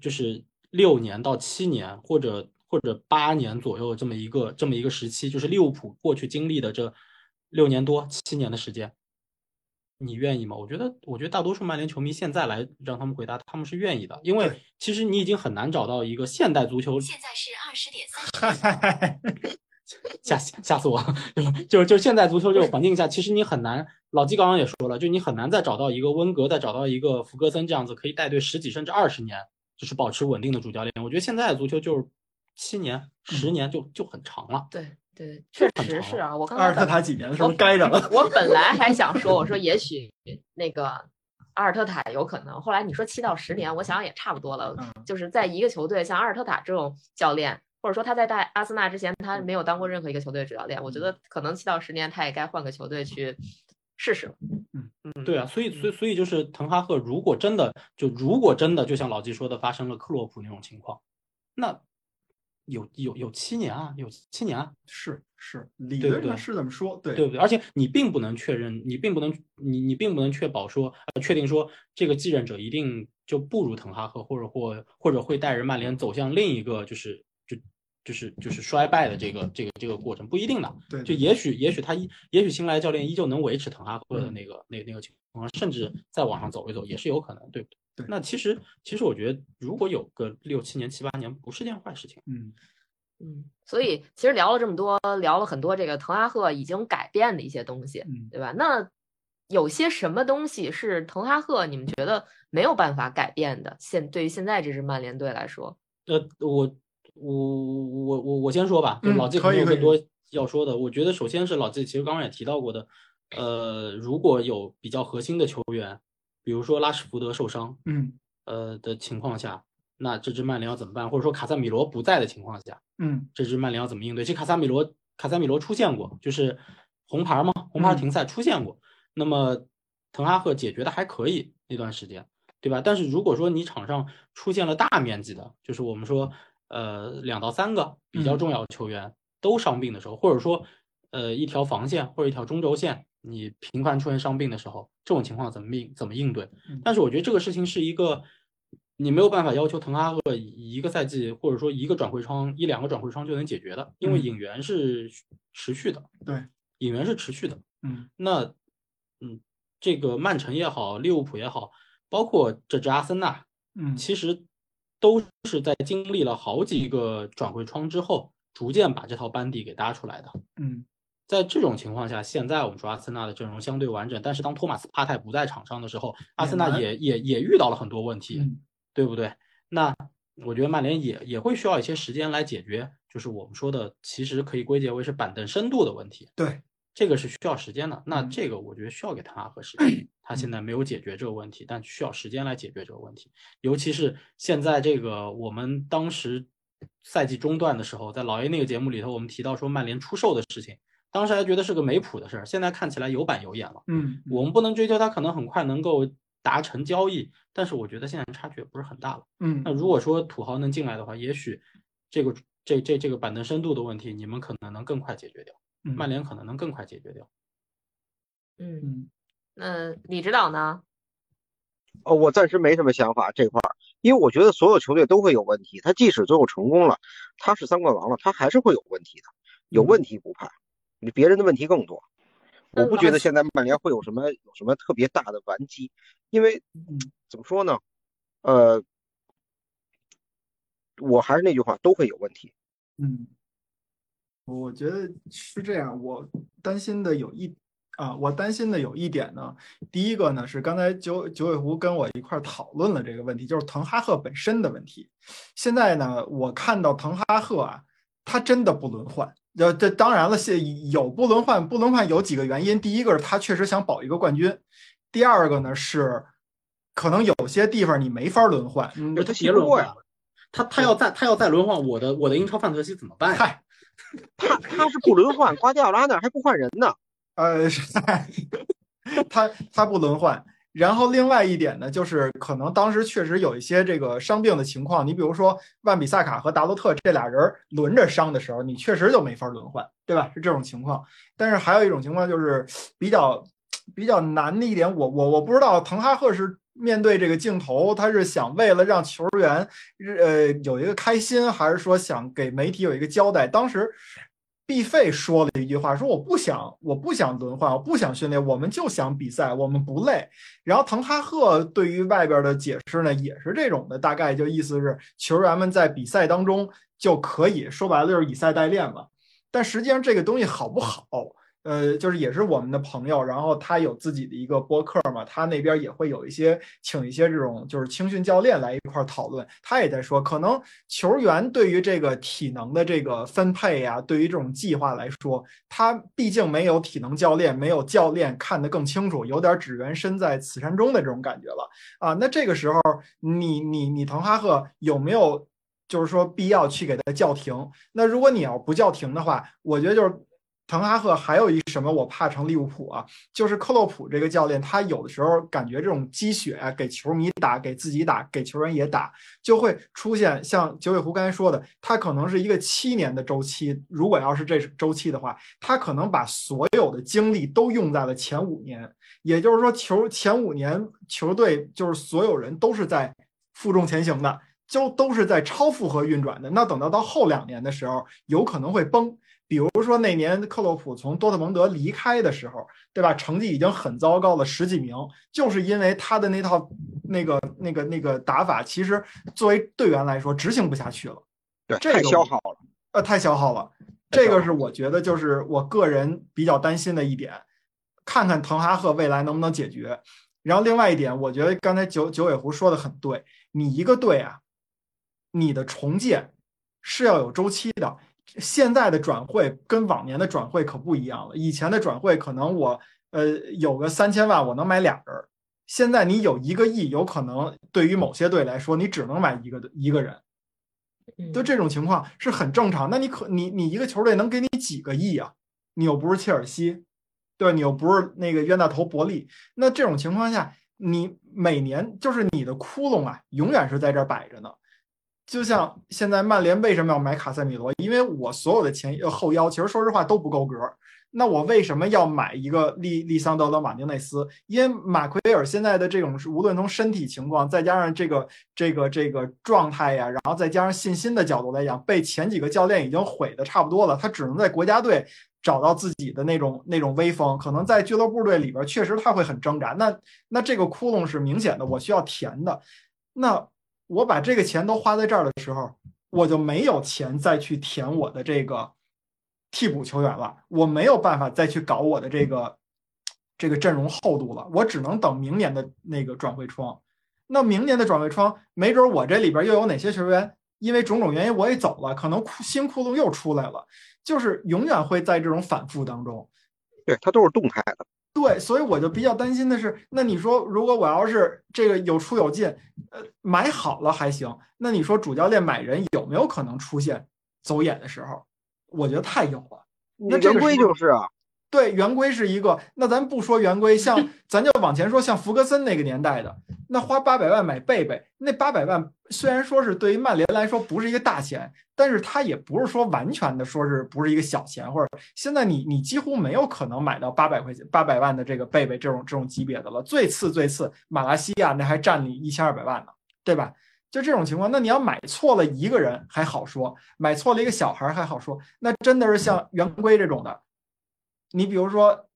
就是六年到七年或者或者八年左右这么一个这么一个时期，就是利物浦过去经历的这六年多七年的时间，你愿意吗？我觉得，我觉得大多数曼联球迷现在来让他们回答，他们是愿意的，因为其实你已经很难找到一个现代足球现在是二十点三嗨，吓吓死我了！就就现在足球这个环境下，其实你很难。老季刚刚也说了，就你很难再找到一个温格，再找到一个福格森这样子可以带队十几甚至二十年，就是保持稳定的主教练。我觉得现在的足球就是七年、十年就就很长了。对对，确实是啊。我刚阿尔特塔几年的时候该着了？我本来还想说，我说 也许那个阿尔特塔有可能，后来你说七到十年，我想想也差不多了。嗯就是在一个球队，像阿尔特塔这种教练，或者说他在带阿森纳之前，他没有当过任何一个球队主教练，我觉得可能七到十年他也该换个球队去试试了。嗯，对啊，所以所以所以就是滕哈赫，如果真的就如果真的就像老季说的，发生了克洛普那种情况，那有有有七年啊，有七年啊，是是，理对不论上对是这么说，对对不对？而且你并不能确认，你并不能，你你并不能确保说，呃，确定说这个继任者一定就不如滕哈赫，或者或或者会带着曼联走向另一个就是就就是就是衰败的这个这个这个过程，不一定的。对，就也许也许他一也许新来的教练依旧能维持滕哈赫的嗯那个那那个情况，甚至再往上走一走也是有可能，对不对？对那其实其实我觉得，如果有个六七年七八年，不是件坏事情。嗯嗯，所以其实聊了这么多，聊了很多这个滕哈赫已经改变的一些东西，嗯对吧？那有些什么东西是滕哈赫你们觉得没有办法改变的？现对于现在这支曼联队来说，呃，我我我我我先说吧，老季可能有更多要说的。我觉得首先是老季，其实刚刚也提到过的，呃，如果有比较核心的球员，比如说拉什福德受伤，嗯呃的情况下，那这支曼联要怎么办？或者说卡塞米罗不在的情况下，嗯这支曼联要怎么应对？其实卡萨米罗卡塞米罗出现过，就是红牌嘛，红牌嗯停赛出现过。那么滕哈赫解决的还可以那段时间，对吧？但是如果说你场上出现了大面积的，就是我们说呃两到三个比较嗯重要的球员都伤病的时候，或者说呃一条防线或者一条中轴线你频繁出现伤病的时候，这种情况怎么应怎么应对嗯？但是我觉得这个事情是一个。你没有办法要求滕哈赫一个赛季或者说一个转会窗一两个转会窗就能解决的，因为嗯引援是持续的，对，引援是持续的。嗯那，嗯，这个曼城也好，利物浦也好，包括这支阿森纳，嗯其实都是在经历了好几个转会窗之后，逐渐把这套班底给搭出来的。嗯在这种情况下，现在我们说阿森纳的阵容相对完整，但是当托马斯帕泰不在场上的时候，阿森纳也也也遇到了很多问题。嗯对不对？那我觉得曼联也也会需要一些时间来解决，就是我们说的，其实可以归结为是板凳深度的问题，对，这个是需要时间的。那嗯这个我觉得需要给滕哈赫时间，他现在没有解决这个问题，但需要时间来解决这个问题。尤其是现在这个我们当时赛季中段的时候，在老 A 那个节目里头，我们提到说曼联出售的事情，当时还觉得是个没谱的事儿，现在看起来有板有眼了。嗯我们不能追求他可能很快能够达成交易，但是我觉得现在差距也不是很大了。嗯那如果说土豪能进来的话，也许这个这这这个板凳深度的问题，你们可能能更快解决掉，嗯曼联可能能更快解决掉。嗯，嗯那李指导呢？哦，我暂时没什么想法这块儿，因为我觉得所有球队都会有问题。他即使最后成功了，他是三冠王了，他还是会有问题的。有问题不怕，你别人的问题更多。我不觉得现在曼联会有什么有什么特别大的顽疾，因为嗯怎么说呢？呃，我还是那句话，都会有问题。嗯，我觉得是这样。我担心的有一啊，我担心的有一点呢，第一个呢是刚才九九尾狐跟我一块讨论了这个问题，就是滕哈赫本身的问题。现在呢，我看到滕哈赫啊，他真的不轮换。呃，这当然了，现有不轮换，不轮换有几个原因。第一个是他确实想保一个冠军，第二个呢是可能有些地方你没法轮换。嗯他别轮换，他他要再他要再轮换，我的我的英超范特西怎么办呀？嗨，他他是不轮换，瓜迪奥拉那儿还不换人呢。呃，是 他他不轮换。然后另外一点呢，就是可能当时确实有一些这个伤病的情况。你比如说万比萨卡和达洛特这俩人轮着伤的时候，你确实就没法轮换，对吧？是这种情况。但是还有一种情况就是比较比较难的一点，我我我不知道滕哈赫是面对这个镜头，他是想为了让球员呃有一个开心，还是说想给媒体有一个交代？当时。毕费说了一句话，说我不想，我不想轮换，我不想训练，我们就想比赛，我们不累。然后滕哈赫对于外边的解释呢，也是这种的，大概就意思是球员们在比赛当中就可以说白了就是以赛代练嘛。但实际上这个东西好不好？呃，就是也是我们的朋友，然后他有自己的一个播客嘛，他那边也会有一些请一些这种就是青训教练来一块讨论。他也在说，可能球员对于这个体能的这个分配呀，对于这种计划来说，他毕竟没有体能教练，没有教练看得更清楚，有点只缘身在此山中的这种感觉了啊。那这个时候，你你你滕哈赫有没有就是说必要去给他叫停？那如果你要不叫停的话，我觉得就是。滕哈赫还有一什么我怕成利物浦啊？就是克洛普这个教练，他有的时候感觉这种积雪啊，给球迷打，给自己打，给球员也打，就会出现像九尾狐刚才说的，他可能是一个七年的周期。如果要是这周期的话，他可能把所有的精力都用在了前五年，也就是说，球前五年球队就是所有人都是在负重前行的，就都是在超负荷运转的。那等到到后两年的时候，有可能会崩。比如说那年克洛普从多特蒙德离开的时候，对吧？成绩已经很糟糕了，十几名，就是因为他的那套那个那个那个打法，其实作为队员来说执行不下去了。对，太消耗了，呃，太消耗了。这个是我觉得就是我个人比较担心的一点，看看滕哈赫未来能不能解决。然后另外一点，我觉得刚才九九尾狐说的很对，你一个队啊，你的重建是要有周期的。现在的转会跟往年的转会可不一样了。以前的转会可能我呃有个三千万，我能买俩人。现在你有一个亿，有可能对于某些队来说，你只能买一个一个人。就这种情况是很正常。那你可你你一个球队能给你几个亿啊？你又不是切尔西，对你又不是那个冤大头伯利。那这种情况下，你每年就是你的窟窿啊，永远是在这摆着呢。就像现在曼联为什么要买卡塞米罗？因为我所有的前后腰其实说实话都不够格。那我为什么要买一个利利桑德罗马丁内斯？因为马奎尔现在的这种无论从身体情况，再加上这个这个这个状态呀，然后再加上信心的角度来讲，被前几个教练已经毁的差不多了。他只能在国家队找到自己的那种那种威风。可能在俱乐部队里边，确实他会很挣扎。那那这个窟窿是明显的，我需要填的。那。我把这个钱都花在这儿的时候，我就没有钱再去填我的这个替补球员了。我没有办法再去搞我的这个这个阵容厚度了。我只能等明年的那个转会窗。那明年的转会窗，没准我这里边又有哪些球员因为种种原因我也走了，可能新窟窿又出来了。就是永远会在这种反复当中。对，它都是动态的。对，所以我就比较担心的是，那你说如果我要是这个有出有进，呃，买好了还行。那你说主教练买人有没有可能出现走眼的时候？我觉得太有了。那正规就是啊。对，圆规是一个。那咱不说圆规，像 咱就往前说，像福格森那个年代的，那花八百万买贝贝，那八百万虽然说是对于曼联来说不是一个大钱，但是他也不是说完全的说是不是一个小钱，或者现在你你几乎没有可能买到八百块钱八百万的这个贝贝这种这种级别的了。最次最次，马拉西亚那还占你一千二百万呢，对吧？就这种情况，那你要买错了一个人还好说，买错了一个小孩还好说，那真的是像圆规这种的。你比如说，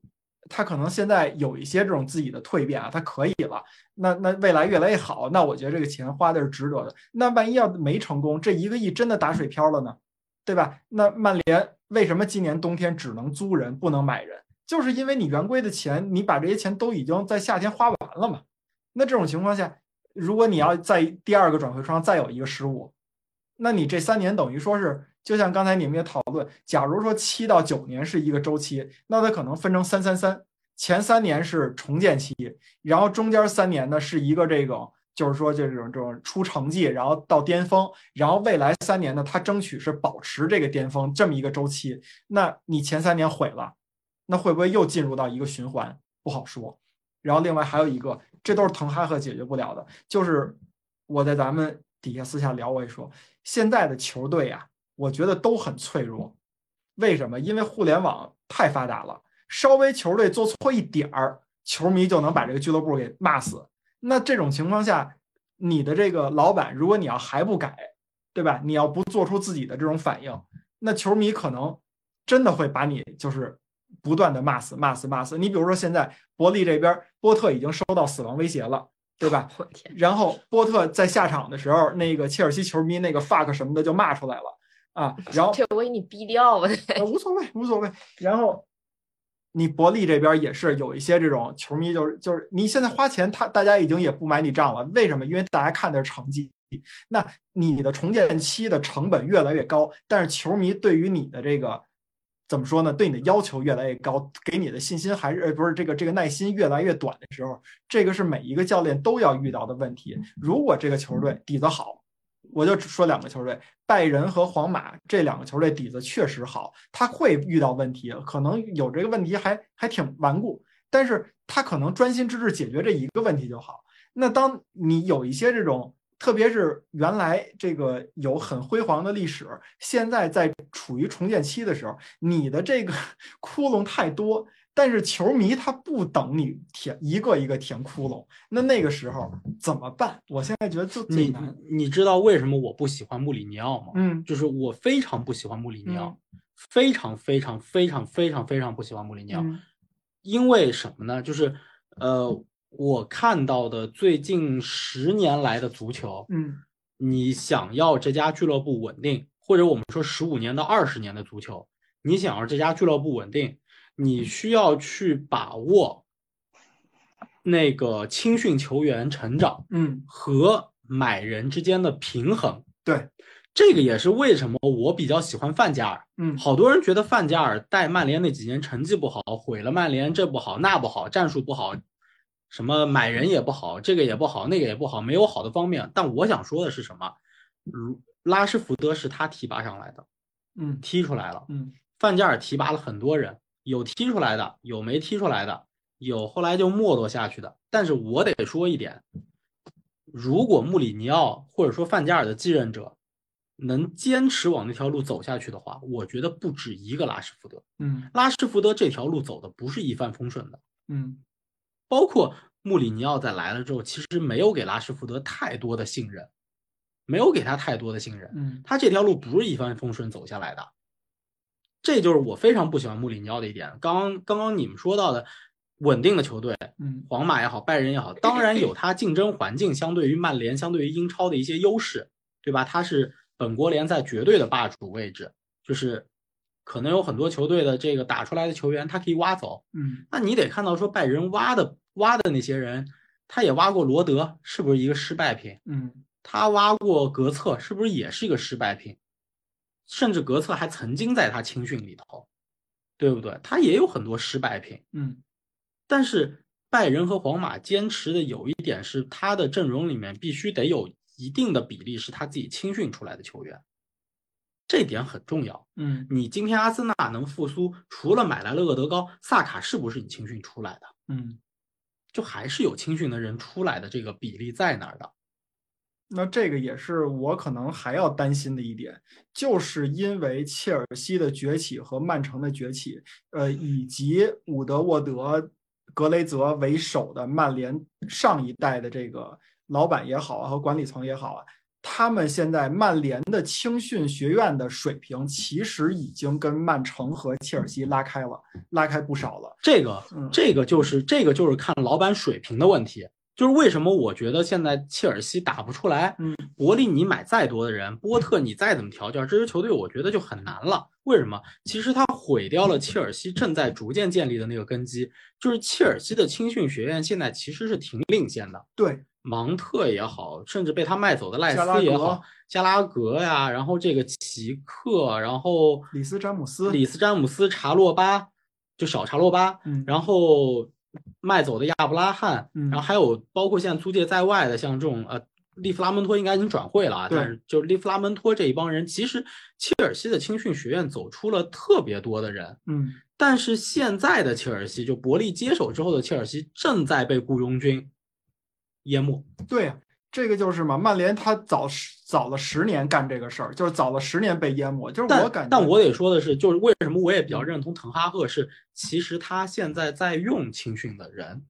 他可能现在有一些这种自己的蜕变啊，他可以了。那那未来越来越好，那我觉得这个钱花的是值得的。那万一要没成功，这一个亿真的打水漂了呢，对吧？那曼联为什么今年冬天只能租人不能买人？就是因为你圆规的钱，你把这些钱都已经在夏天花完了嘛。那这种情况下，如果你要在第二个转会窗再有一个失误，那你这三年等于说是。就像刚才你们也讨论，假如说七到九年是一个周期，那它可能分成三三三，前三年是重建期，然后中间三年呢是一个这个就是说这种这种出成绩，然后到巅峰，然后未来三年呢，他争取是保持这个巅峰这么一个周期。那你前三年毁了，那会不会又进入到一个循环？不好说。然后另外还有一个，这都是滕哈赫解决不了的，就是我在咱们底下私下聊，我也说，现在的球队啊，我觉得都很脆弱。为什么？因为互联网太发达了，稍微球队做错一点儿，球迷就能把这个俱乐部给骂死。那这种情况下，你的这个老板，如果你要还不改，对吧？你要不做出自己的这种反应，那球迷可能真的会把你就是不断的骂死、骂死、骂死。你比如说现在伯利这边，波特已经收到死亡威胁了，对吧？然后波特在下场的时候，那个切尔西球迷那个 fuck 什么的就骂出来了啊，然后这我给你逼掉吧。呃，无所谓，无所谓。然后你伯利这边也是有一些这种球迷，就是就是你现在花钱，他大家已经也不买你账了。为什么？因为大家看的是成绩。那你的重建期的成本越来越高，但是球迷对于你的这个怎么说呢？对你的要求越来越高，给你的信心还是呃不是这个这个耐心越来越短的时候，这个是每一个教练都要遇到的问题。如果这个球队底子好，我就只说两个球队，拜仁和皇马这两个球队底子确实好，他会遇到问题，可能有这个问题还还挺顽固，但是他可能专心致志解决这一个问题就好。那当你有一些这种，特别是原来这个有很辉煌的历史，现在在处于重建期的时候，你的这个 窟窿太多，但是球迷他不等你填一个一个填窟窿，那那个时候怎么办？我现在觉得就最你难。你知道为什么我不喜欢穆里尼奥吗？嗯就是我非常不喜欢穆里尼奥嗯，非常非常非常非常非常不喜欢穆里尼奥。嗯因为什么呢？就是呃，我看到的最近十年来的足球，嗯你想要这家俱乐部稳定，或者我们说十五年到二十年的足球，你想要这家俱乐部稳定，你需要去把握那个青训球员成长嗯，和买人之间的平衡。对，这个也是为什么我比较喜欢范加尔。嗯好多人觉得范加尔带曼联那几年成绩不好，毁了曼联，这不好那不好，战术不好，什么买人也不好，这个也不好，那个也不好，没有好的方面。但我想说的是什么？如拉什福德是他提拔上来的，嗯踢出来了。嗯范加尔提拔了很多人，有踢出来的，有没踢出来的，有后来就没落下去的。但是我得说一点，如果穆里尼奥或者说范加尔的继任者能坚持往那条路走下去的话，我觉得不止一个拉什福德。嗯拉什福德这条路走的不是一帆风顺的，嗯包括穆里尼奥在来了之后，其实没有给拉什福德太多的信任，没有给他太多的信任。嗯他这条路不是一帆风顺走下来的，这就是我非常不喜欢穆里尼奥的一点。刚刚刚刚你们说到的稳定的球队，嗯皇马也好，拜仁也好，当然有它竞争环境相对于曼联、相对于英超的一些优势，对吧？它是本国联赛绝对的霸主位置，就是可能有很多球队的这个打出来的球员，他可以挖走。嗯那你得看到说拜仁挖的挖的那些人，他也挖过罗德，是不是一个失败品？嗯他挖过格策，是不是也是一个失败品？甚至格策还曾经在他青训里头，对不对？他也有很多失败品。嗯但是拜仁和皇马坚持的有一点是，他的阵容里面必须得有一定的比例是他自己青训出来的球员，这点很重要。嗯你今天阿森纳能复苏，除了买来了厄德高，萨卡是不是你青训出来的？嗯，就还是有青训的人出来的这个比例在那儿的。那这个也是我可能还要担心的一点，就是因为切尔西的崛起和曼城的崛起，呃，以及伍德沃德、格雷泽为首的曼联上一代的这个老板也好啊，和管理层也好啊，他们现在曼联的青训学院的水平其实已经跟曼城和切尔西拉开了，拉开不少了。这个嗯这个就是这个就是看老板水平的问题。就是为什么我觉得现在切尔西打不出来，嗯，伯利你买再多的人，波特你再怎么调教，这支球队我觉得就很难了。为什么？其实他毁掉了切尔西正在逐渐建立的那个根基，就是切尔西的青训学院现在其实是挺领先的，对，芒特也好，甚至被他卖走的赖斯也好，加拉格呀，然后这个奇克，然后里斯詹姆斯里斯詹姆斯、查洛巴，就小查洛巴，嗯然后卖走的亚布拉罕，嗯然后还有包括现在租借在外的，像这种呃。利弗拉门托应该已经转会了啊，对但是就是利弗拉门托这一帮人，其实切尔西的青训学院走出了特别多的人，嗯但是现在的切尔西，就伯利接手之后的切尔西，正在被雇佣军淹没。对呀，这个就是嘛，曼联他早十早了十年干这个事儿，就是早了十年被淹没，就是我感觉，但我得说的是，就是为什么我也比较认同滕哈赫是，其实他现在在用青训的人，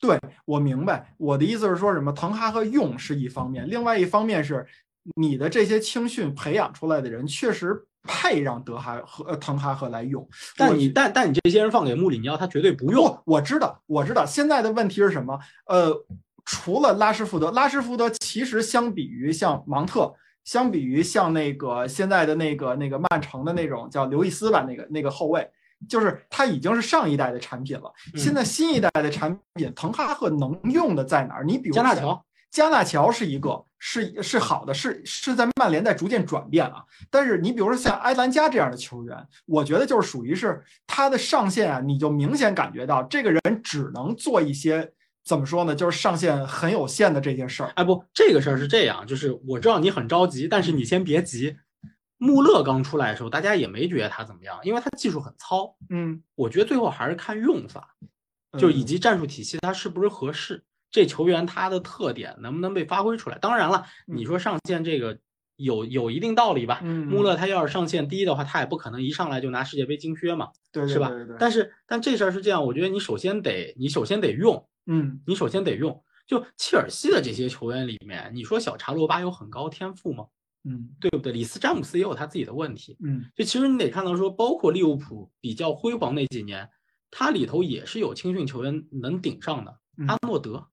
对我明白，我的意思是说什么？滕哈赫用是一方面，另外一方面是你的这些青训培养出来的人确实配让德哈和呃滕哈赫来用。但我你但但你这些人放给穆里尼奥，他绝对不用。不，我知道，我知道。现在的问题是什么？呃，除了拉什福德，拉什福德其实相比于像芒特，相比于像那个现在的那个那个曼城的那种叫刘易斯吧，那个那个后卫，就是他已经是上一代的产品了。嗯现在新一代的产品，滕哈赫能用的在哪儿？你比如像加纳乔，加纳乔是一个，是是好的，是是在曼联在逐渐转变啊。但是你比如说像埃兰加这样的球员，我觉得就是属于是他的上限啊，你就明显感觉到这个人只能做一些怎么说呢，就是上限很有限的这件事儿。哎不，这个事儿是这样，就是我知道你很着急，但是你先别急。穆勒刚出来的时候，大家也没觉得他怎么样，因为他技术很糙。嗯，我觉得最后还是看用法，就以及战术体系它是不是合适，这球员他的特点能不能被发挥出来。当然了，你说上限这个有有一定道理吧？嗯穆勒他要是上限低的话，他也不可能一上来就拿世界杯金靴嘛，对对是吧但是但这事儿是这样，我觉得你首先得你首先得用，嗯你首先得用。就切尔西的这些球员里面，你说小查罗巴有很高天赋吗？嗯对不对？里斯詹姆斯也有他自己的问题。嗯就其实你得看到说，包括利物浦比较辉煌那几年，它里头也是有青训球员能顶上的。嗯阿诺德，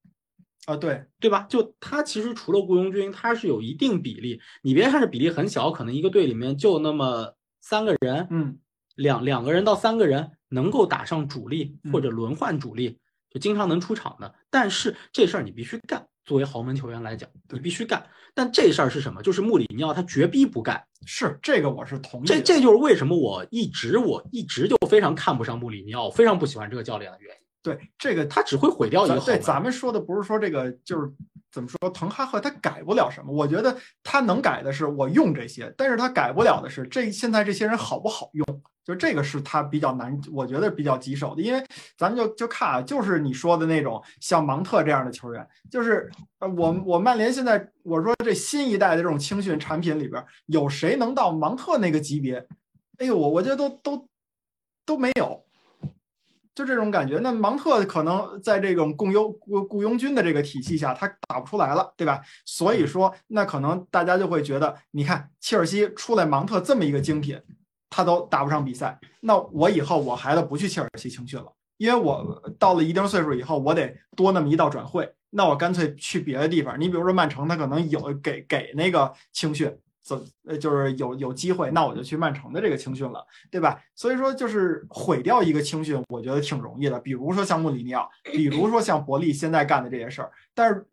啊对，对吧？就他其实除了雇佣军，他是有一定比例。你别看是比例很小，可能一个队里面就那么三个人，嗯两两个人到三个人能够打上主力嗯或者轮换主力，就经常能出场的。但是这事儿你必须干，作为豪门球员来讲，你对必须干。但这事儿是什么？就是穆里尼奥他绝逼不干。是这个我是同意。这这就是为什么我一直我一直就非常看不上穆里尼奥，非常不喜欢这个教练的原因。对这个他只会毁掉一个对。咱们说的不是说这个，就是怎么说，滕哈赫他改不了什么。我觉得他能改的是我用这些，但是他改不了的是这现在这些人好不好用，就这个是他比较难，我觉得比较棘手的。因为咱们就就看啊，就是你说的那种像芒特这样的球员，就是呃，我我曼联现在我说这新一代的这种青训产品里边，有谁能到芒特那个级别？哎呦，我我觉得都都都没有。就这种感觉。那芒特可能在这种雇佣雇雇佣军的这个体系下，他打不出来了，对吧？所以说，那可能大家就会觉得，你看切尔西出来芒特这么一个精品，他都打不上比赛，那我以后我孩子不去切尔西青训了，因为我到了一定岁数以后，我得多那么一道转会，那我干脆去别的地方。你比如说曼城，他可能有给给那个青训。怎，呃，就是有有机会，那我就去曼城的这个青训了，对吧？所以说，就是毁掉一个青训，我觉得挺容易的。比如说像穆里尼奥，比如说像伯利现在干的这些事儿，但是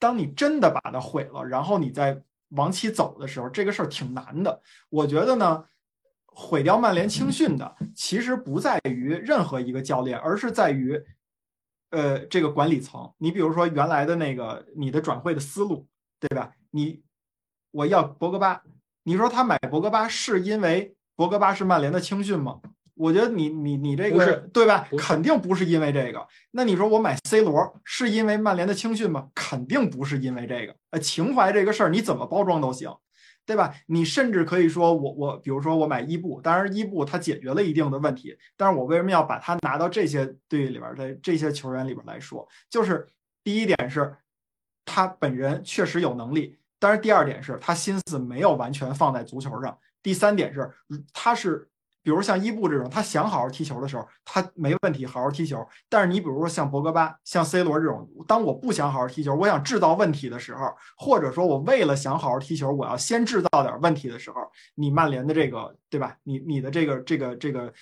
当你真的把它毁了，然后你再往起走的时候，这个事儿挺难的。我觉得呢，毁掉曼联青训的，其实不在于任何一个教练，而是在于，呃，这个管理层。你比如说原来的那个你的转会的思路，对吧？你。我要博格巴，你说他买博格巴是因为博格巴是曼联的青训吗？我觉得你你你这个是对吧？肯定不是因为这个。那你说我买 C 罗是因为曼联的青训吗？肯定不是因为这个。呃，情怀这个事儿你怎么包装都行，对吧？你甚至可以说我我比如说我买伊布，当然伊布他解决了一定的问题，但是我为什么要把他拿到这些队里边的这些球员里边来说？就是第一点是，他本人确实有能力。但是第二点是他心思没有完全放在足球上。第三点是，他是比如像伊布这种，他想好好踢球的时候，他没问题好好踢球。但是你比如说像博格巴、像 C 罗这种，当我不想好好踢球，我想制造问题的时候，或者说我为了想好好踢球，我要先制造点问题的时候，你曼联的这个对吧？你你的这个这个这个，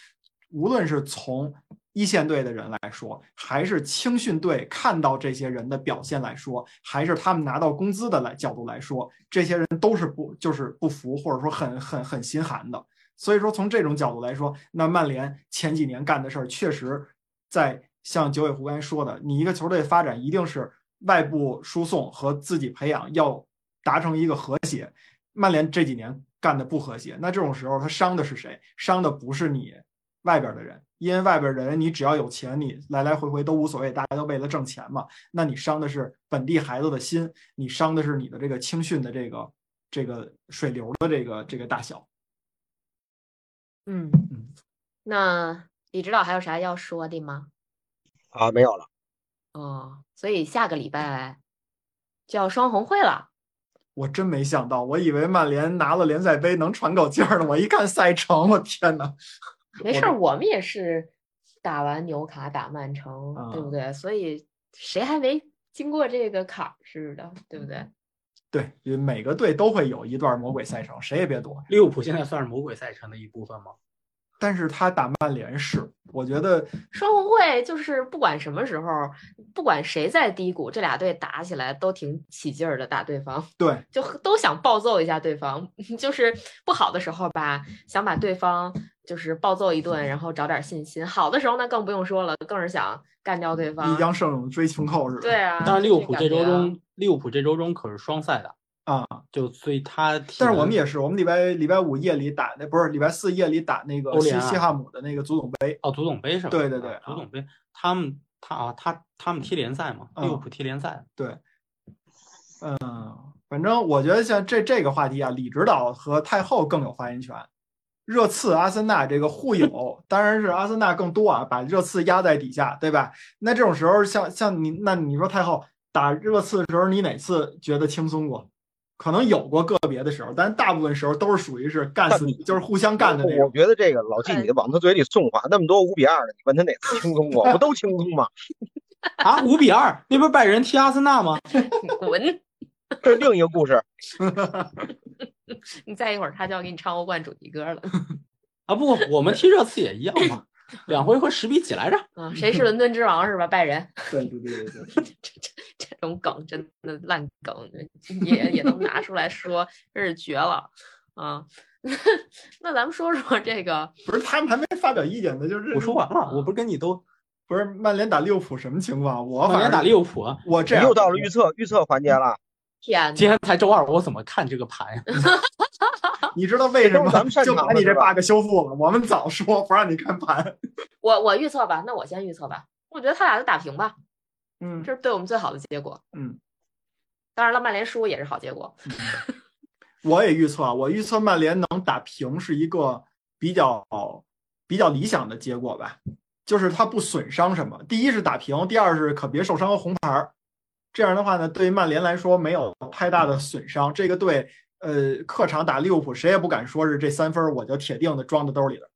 无论是从一线队的人来说，还是青训队看到这些人的表现来说，还是他们拿到工资的来角度来说，这些人都是不就是不服，或者说很很很心寒的。所以说，从这种角度来说，那曼联前几年干的事儿，确实在像九尾狐刚才说的，你一个球队发展一定是外部输送和自己培养要达成一个和谐。曼联这几年干的不和谐，那这种时候他伤的是谁？伤的不是你外边的人，因为外边人你只要有钱，你来来回回都无所谓，大家都为了挣钱嘛。那你伤的是本地孩子的心，你伤的是你的这个青训的这个这个水流的这个这个大小。嗯嗯，那李指导还有啥要说的吗？啊，没有了。哦，所以下个礼拜就要双红会了。我真没想到，我以为曼联拿了联赛杯能喘口气儿呢。我一看赛程，我天呐！没事儿，我们也是打完纽卡打曼城，对不啊对？所以谁还没经过这个坎儿似的，对不对？对，每个队都会有一段魔鬼赛程，谁也别躲。利物浦现在算是魔鬼赛程的一部分吗？但是他打曼联是，我觉得双红会就是不管什么时候，不管谁在低谷，这俩队打起来都挺起劲儿的，打对方对就都想暴揍一下对方。就是不好的时候吧，想把对方就是暴揍一顿，然后找点信心；好的时候那更不用说了，更是想干掉对方一。将胜勇追穷寇似的。对啊，但是，利物浦这周中，利物浦这周中可是双赛的，啊，就所以他但是我们也是，我们礼拜礼拜五夜里打那不是礼拜四夜里打那个西西汉姆的那个足总杯。哦，足总杯是吧？对对对啊足总杯，他们他啊他他们踢联赛嘛，利物嗯浦踢联赛，对，嗯，反正我觉得像这这个话题啊，李指导和太后更有发言权。热刺、阿森纳这个互有，当然是阿森纳更多啊，把热刺压在底下，对吧？那这种时候，像像你，那你说太后打热刺的时候，你哪次觉得轻松过？可能有过个别的时候，但大部分时候都是属于是干死你，就是互相干的那种我。觉得这个老季，你往他嘴里送话，那么多五比二的，你问他哪次轻松过？不都轻松吗？啊，五比二，那不是拜仁踢阿森纳吗？滚！这是另一个故事。你再一会儿他就要给你唱欧冠主题歌了。啊，不，我们踢热刺也一样嘛，两回合十比几来着？啊，谁是伦敦之王是吧？拜仁。对对对对对，这这这种梗真的烂梗，也也能拿出来说，真是绝了啊！那咱们说说这个，不是他们还没发表意见呢，就是我说完了，我不是跟你都不是曼联打利物浦什么情况？我曼联打利物浦，我这样又到了预测预测环节了。天今，天才周二，我怎么看这个盘呀？你知道为什么就把你这 bug 修复了？我们早说不让你看盘。我我预测吧，那我先预测吧，我觉得他俩就打平吧，嗯这是对我们最好的结果。嗯，当然了，曼联输也是好结果。我也预测啊，我预测曼联能打平是一个比较比较理想的结果吧，就是他不损伤什么。第一是打平，第二是可别受伤和红牌儿。这样的话呢，对于曼联来说没有太大的损伤。这个队，呃，客场打利物浦，谁也不敢说是这三分我就铁定的装在兜里了。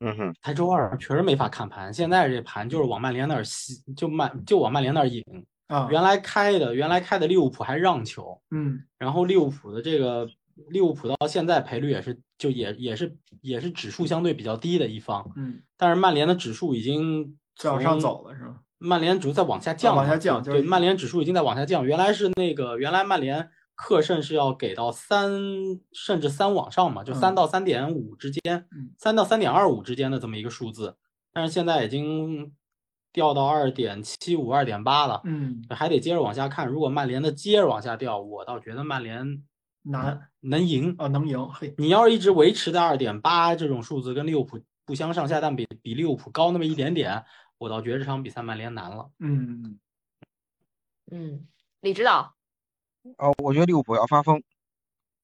嗯哼，才周二，确实没法看盘。现在这盘就是往曼联那儿吸，就曼就往曼联那儿引。啊，原来开的原来开的利物浦还让球，嗯然后利物浦的这个利物浦到现在赔率也是就也也是也是指数相对比较低的一方，嗯，但是曼联的指数已经往上走了是吗？曼联指数在往下降，往下降对，曼联指数已经在往下降。原来是那个，原来曼联客胜是要给到三甚至三往上嘛，就三嗯到三点五之间嗯，三到三点二五之间的这么一个数字，但是现在已经掉到二点七五、二点八了，嗯，还得接着往下看。如果曼联的接着往下掉，我倒觉得曼联难能赢。啊，能赢。嘿，你要是一直维持在二点八这种数字，跟利物浦不相上下，但比比利物浦高那么一点点，我倒觉得这场比赛曼联难了。嗯，嗯，李指导，哦，我觉得利物浦要发疯。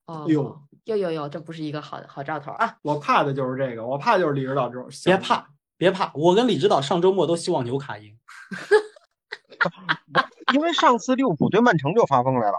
哦，呦呦呦呦，这不是一个好好兆头啊！我怕的就是这个，我怕就是李指导这种。别怕，别怕，我跟李指导上周末都希望纽卡赢。因为上次利物浦对曼城就发疯来了，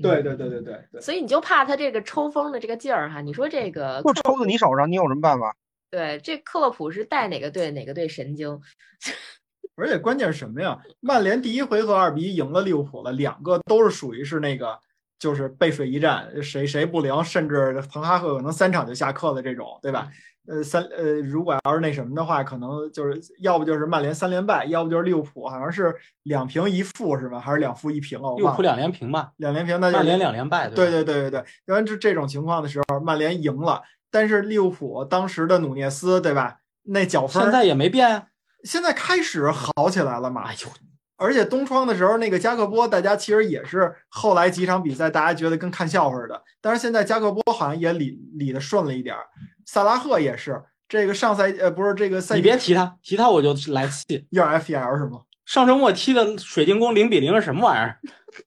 对对对对对对，所以你就怕他这个抽风的这个劲儿哈。你说这个就抽到你手上，你有什么办法？对，这克洛普是带哪个队哪个队神经？而且关键是什么呀？曼联第一回合二比一赢了利物浦了，两个都是属于是那个就是背水一战，谁谁不灵，甚至滕哈赫可能三场就下课了这种，对吧？呃，三呃，如果要是那什么的话，可能就是要不就是曼联三连败，要不就是利物浦好像是两平一负是吧？还是两负一平啊？我忘了。利物浦两连平吧，两连平，那就曼联两连败，对吧对对对对，因为这这种情况的时候，曼联赢了，但是利物浦当时的努涅斯，对吧？那脚分现在也没变啊。现在开始好起来了嘛？哎呦，而且东窗的时候，那个加克波，大家其实也是后来几场比赛，大家觉得跟看笑话似的。但是现在加克波好像也理理的顺了一点儿，萨拉赫也是。这个上赛呃不是这个赛季，你别提他，提他我就来气。要 FPL 是吗？上周末踢的水晶宫零比零是什么玩意儿？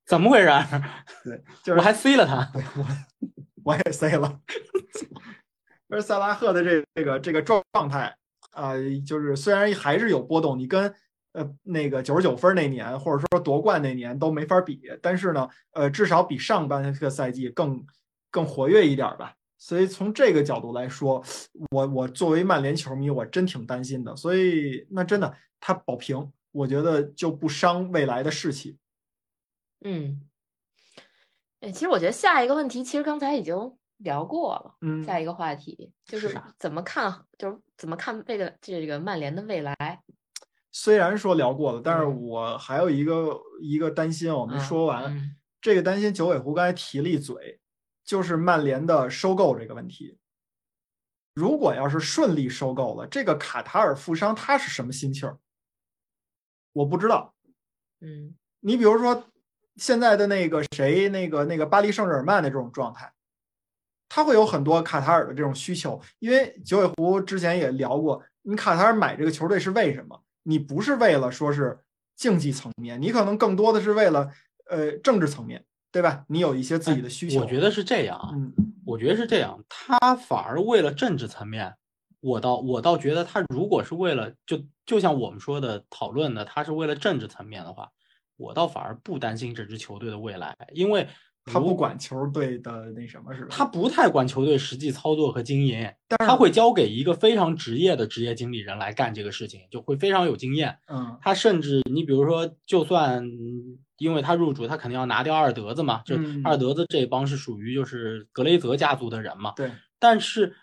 怎么回事？对，就是我还 C 了他。我我也 C 了。而萨拉赫的这这个这个状态啊、就是虽然还是有波动，你跟呃那个九十九分那年或者说夺冠那年都没法比，但是呢，呃，至少比上半个赛季更更活跃一点吧。所以从这个角度来说，我我作为曼联球迷，我真挺担心的。所以那真的他保平，我觉得就不伤未来的士气。嗯，哎，其实我觉得下一个问题，其实刚才已经聊过了。嗯，下一个话题就是怎么看，就是怎么看这个这个曼联的未来。虽然说聊过了，但是嗯我还有一个一个担心，我没嗯说完。嗯这个担心九尾狐刚才提了一嘴，就是曼联的收购这个问题。如果要是顺利收购了，这个卡塔尔富商他是什么心气儿？我不知道。嗯你比如说现在的那个谁，那个那个巴黎圣日耳曼的这种状态，他会有很多卡塔尔的这种需求。因为九尾狐之前也聊过，你卡塔尔买这个球队是为什么？你不是为了说是竞技层面，你可能更多的是为了呃政治层面，对吧？你有一些自己的需求。我觉得是这样啊，嗯我觉得是这样，他反而为了政治层面，我倒我倒觉得他如果是为了就就像我们说的讨论的，他是为了政治层面的话，我倒反而不担心这支球队的未来，因为如他不管球队的那什么是吧？他不太管球队实际操作和经营，他会交给一个非常职业的职业经理人来干这个事情，就会非常有经验。嗯他甚至你比如说，就算因为他入主，他肯定要拿掉二德子嘛，就二德子这帮是属于就是格雷泽家族的人嘛。对，但是，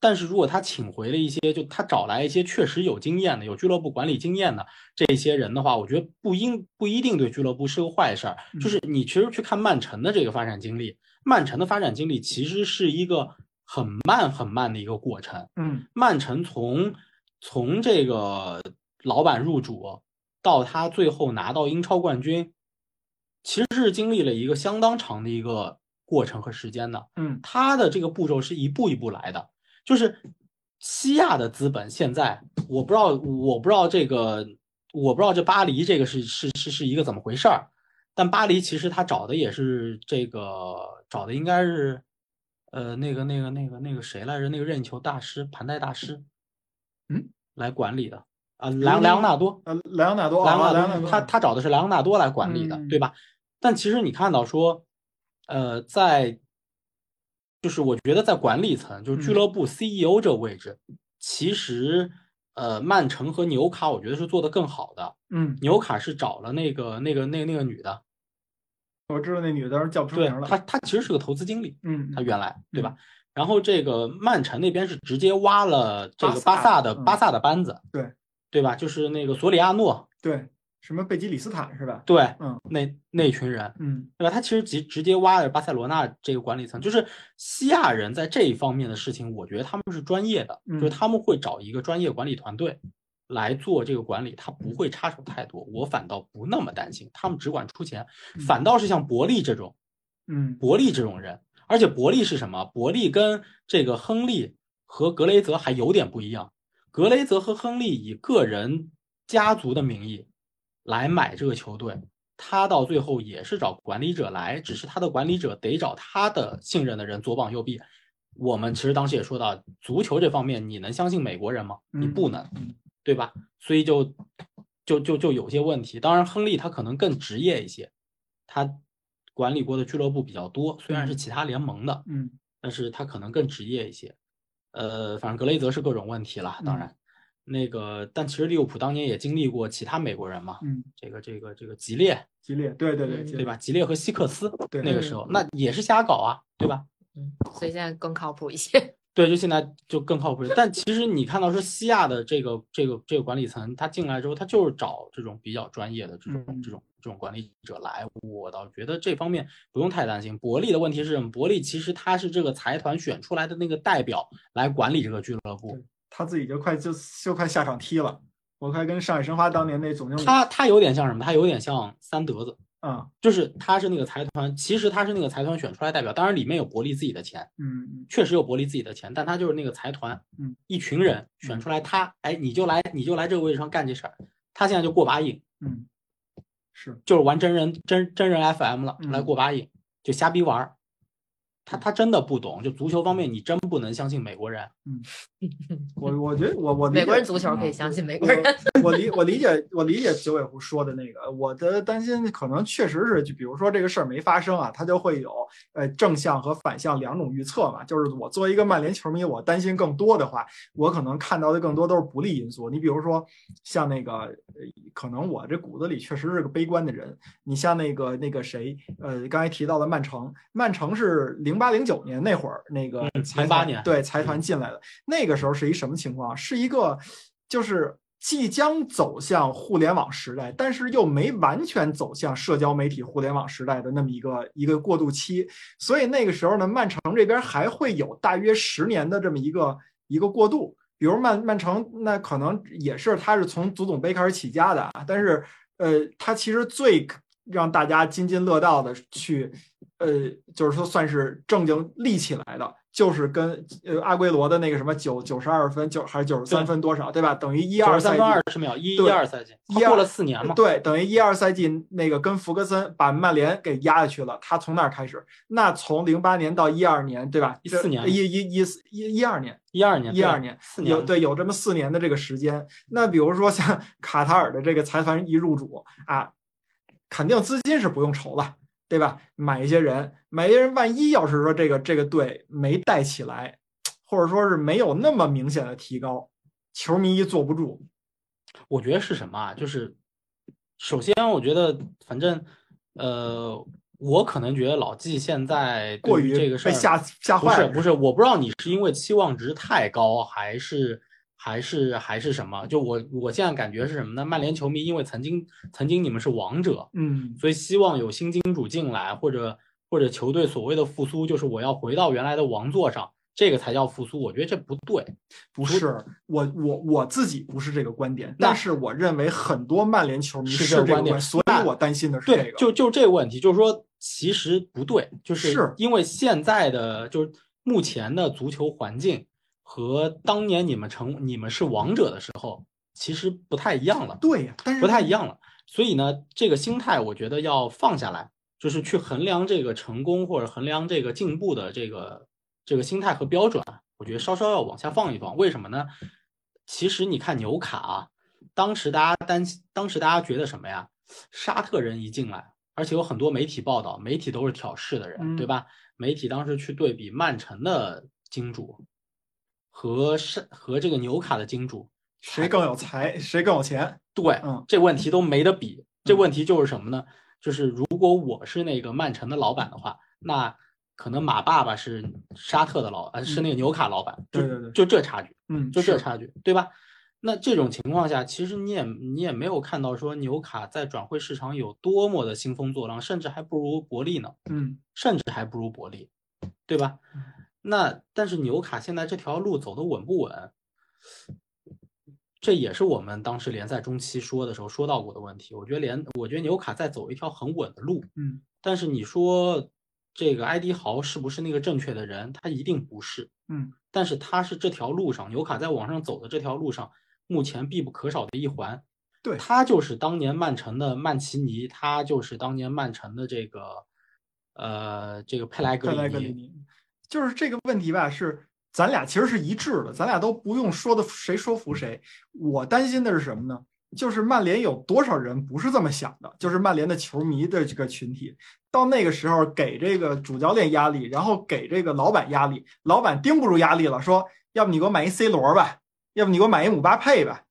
但是如果他请回了一些，就他找来一些确实有经验的、有俱乐部管理经验的这些人的话，我觉得不应不一定对俱乐部是个坏事儿。嗯就是你其实去看曼城的这个发展经历，曼城的发展经历其实是一个很慢很慢的一个过程。嗯曼城从从这个老板入主到他最后拿到英超冠军，其实是经历了一个相当长的一个过程和时间的。嗯他的这个步骤是一步一步来的，就是西亚的资本现在我不知道，我不知道这个，我不知道这巴黎这个是是是是一个怎么回事儿，但巴黎其实他找的也是这个找的应该是，呃，那个那个那个那个谁来着？那个任意球大师盘带大师，嗯，来管理的啊，莱昂莱昂纳多，呃，莱昂纳多，莱昂纳多，他他找的是莱昂纳多来管理的，嗯对吧？但其实你看到说，呃，在就是我觉得在管理层，就是俱嗯乐部 CEO 这个位置，其实呃，曼城和纽卡我觉得是做的更好的。嗯，纽卡是找了那个那个那个那个女的，我知道那女的，当时叫不出对名了。她她其实是个投资经理，嗯，她原来对吧？然后这个曼城那边是直接挖了这个巴萨的巴萨的班子，对对吧？就是那个索里亚诺，对，什么贝吉里斯坦是吧？对，嗯那那群人，嗯对吧？他其实直直接挖了巴塞罗那这个管理层，就是西亚人在这一方面的事情，我觉得他们是专业的，就是嗯他们会找一个专业管理团队来做这个管理，他不会插手太多，我反倒不那么担心，他们只管出钱，反倒是像伯利这种，嗯伯利这种人，而且伯利是什么？伯利跟这个亨利和格雷泽还有点不一样，格雷泽和亨利以个人家族的名义来买这个球队，他到最后也是找管理者来，只是他的管理者得找他的信任的人左膀右臂。我们其实当时也说到，足球这方面你能相信美国人吗？你嗯不能嗯，对吧？所以就就就就有些问题。当然，亨利他可能更职业一些，他管理过的俱乐部比较多，虽然是嗯其他联盟的，嗯但是他可能更职业一些。呃，反正格雷泽是各种问题了，当嗯然，那个但其实利物浦当年也经历过其他美国人嘛，嗯，这个这个这个吉列，吉列，对对对，对吧？？吉列和希克斯对那个时候，那也是瞎搞啊，对吧？嗯，所以现在更靠谱一些。对，就现在就更靠谱。但其实你看到说西亚的这个这个这个管理层，他进来之后，他就是找这种比较专业的这种嗯这种这种管理者来。我倒觉得这方面不用太担心。伯利的问题是什么？伯利其实他是这个财团选出来的那个代表来管理这个俱乐部。他自己就快就就快下场踢了。我快跟上海申花当年那总经理，他他有点像什么？他有点像三德子，嗯。就是他是那个财团，其实他是那个财团选出来代表，当然里面有伯利自己的钱，嗯确实有伯利自己的钱，但他就是那个财团，嗯，一群人选出来他，哎，你就来你就来这个位置上干这事儿，他现在就过把瘾，嗯，是。就是玩真人真真人 FM 了，嗯。来过把瘾，就瞎逼玩儿。他他真的不懂，就足球方面，你真不能相信美国人。嗯 我我觉得我我美国人足球可以相信美国人。我理我理解我理解九尾狐说的那个，我的担心可能确实是，就比如说这个事儿没发生啊，他就会有呃正向和反向两种预测嘛。就是我作为一个曼联球迷，我担心更多的话，我可能看到的更多都是不利因素。你比如说像那个，呃可能我这骨子里确实是个悲观的人。你像那个那个谁，呃，刚才提到的曼城，曼城是零八零九年那会儿那个嗯财08年团对财团进来的，那个时候是一什么情况？是一个就是即将走向互联网时代，但是又没完全走向社交媒体互联网时代的那么一个一个过渡期。所以那个时候呢，曼城这边还会有大约十年的这么一个一个过渡。比如曼曼城，那可能也是他是从足总杯开始起家的啊，但是呃，他其实最让大家津津乐道的去，呃，就是说算是正经立起来的，就是跟呃阿圭罗的那个什么九九十二分，九还是九十三分多少，对吧？等于一二赛季分二十秒，一一二赛季，一二过了四年嘛。对，等于一二赛季那个跟福格森把曼联给压下去了，他从那儿开始。那从零八年到一二年，对吧？14年一一一四一一二年，一二年，一二年四年有对有这么四年的这个时间。那比如说像 卡塔尔的这个财团一入主啊，肯定资金是不用愁了，对吧？买一些人，买一些人，万一要是说这个这个队没带起来，或者说是没有那么明显的提高，球迷一坐不住。我觉得是什么啊？就是首先，我觉得反正呃，我可能觉得老季现在对过于于这个事儿被吓吓坏了，不是不是，我不知道你是因为期望值太高，还是还是还是什么？就我我现在感觉是什么呢？曼联球迷因为曾经曾经你们是王者，嗯，所以希望有新金主进来，或者或者球队所谓的复苏，就是我要回到原来的王座上，这个才叫复苏。我觉得这不对。不是我我我自己不是这个观点，但是我认为很多曼联球迷是是这个观点所以我担心的是这个，，对就就这个问题，就是说其实不对，就是是因为现在的就是目前的足球环境和当年你们成你们是王者的时候，其实不太一样了。对呀，但是不太一样了。所以呢，这个心态我觉得要放下来，就是去衡量这个成功或者衡量这个进步的这个这个心态和标准啊，我觉得稍稍要往下放一放。为什么呢？其实你看纽卡啊，当时大家担心，当时大家觉得什么呀？沙特人一进来，而且有很多媒体报道，媒体都是挑事的人，嗯对吧？媒体当时去对比曼城的金主和是和这个纽卡的金主，谁更有才，谁更有钱，对，嗯这问题都没得比。这问题就是什么呢？就是如果我是那个曼城的老板的话，那可能马爸爸是沙特的老，呃，是那个纽卡老板，就对对对就这差距，嗯，就这差距，对吧？那这种情况下，其实你也你也没有看到说纽卡在转会市场有多么的兴风作浪，甚至还不如伯利呢，嗯甚至还不如伯利，对吧？那但是纽卡现在这条路走的稳不稳？这也是我们当时联赛中期说的时候说到过的问题。我觉得联，我觉得纽卡在走一条很稳的路，嗯但是你说这个埃迪豪是不是那个正确的人？他一定不是。嗯，但是他是这条路上纽卡在往上走的这条路上目前必不可少的一环。对他就是当年曼城的曼奇尼，他就是当年曼城的这个呃这个佩莱格佩莱格里尼。就是这个问题吧，是咱俩其实是一致的，咱俩都不用说的谁说服谁。我担心的是什么呢？就是曼联有多少人不是这么想的？就是曼联的球迷的这个群体，到那个时候给这个主教练压力，然后给这个老板压力，老板盯不住压力了，说要不你给我买一 C 罗吧，要不你给我买一姆巴佩吧。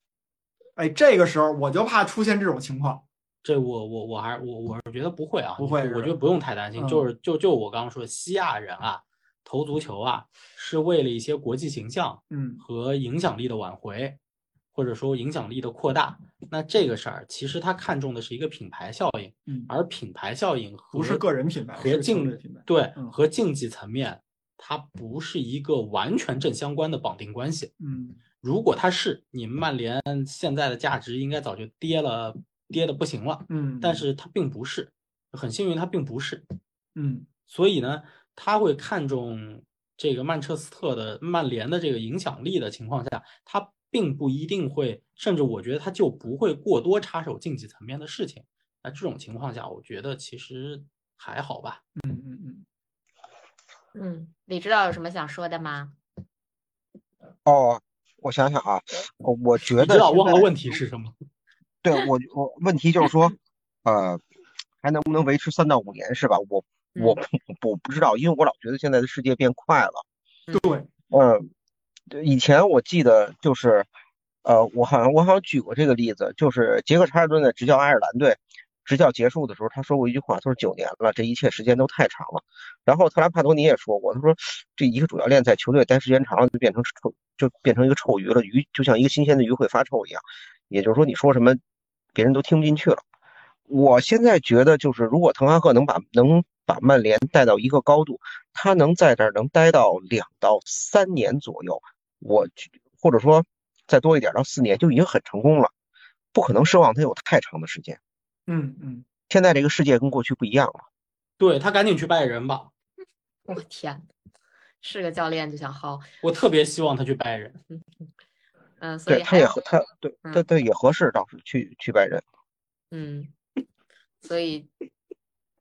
哎，这个时候我就怕出现这种情况。这我我我还我我是觉得不会啊，不会我觉得不用太担心。嗯就是就就我刚刚说的，西亚人啊，投足球啊，是为了一些国际形象嗯和影响力的挽回，或者说影响力的扩大。那这个事儿其实他看重的是一个品牌效应，嗯，而品牌效应和不是个人品牌，和竞队品牌。对嗯和竞技层面，它不是一个完全正相关的绑定关系。嗯如果它是，你们曼联现在的价值应该早就跌了，跌的不行了。嗯，但是它并不是，很幸运它并不是，嗯所以呢，他会看重这个曼彻斯特的曼联的这个影响力的情况下，他并不一定会，甚至我觉得他就不会过多插手竞技层面的事情。那这种情况下，我觉得其实还好吧。嗯嗯嗯，嗯，李指导有什么想说的吗？哦，我想想啊，我我觉得知道忘了问题是什么？对我我问题就是说，呃，还能不能维持三到五年是吧？我我不我不知道，因为我老觉得现在的世界变快了。对，嗯，以前我记得就是，呃，我好像我好像举过这个例子，就是杰克查尔顿在执教爱尔兰队，执教结束的时候，他说过一句话，他说九年了，这一切时间都太长了。然后特兰帕多尼也说过，他说这一个主教练在球队待时间长了，就变成臭，就变成一个臭鱼了，鱼就像一个新鲜的鱼会发臭一样。也就是说，你说什么，别人都听不进去了。我现在觉得，就是如果滕哈赫能把能把曼联带到一个高度，他能在这儿能待到两到三年左右，我觉或者说再多一点到四年就已经很成功了，不可能奢望他有太长的时间。嗯嗯，现在这个世界跟过去不一样了。对他赶紧去拜仁吧，我天，是个教练就想薅，我特别希望他去拜仁。嗯，所以对，他也合他对嗯他他也合适，倒是去去拜仁。嗯，所以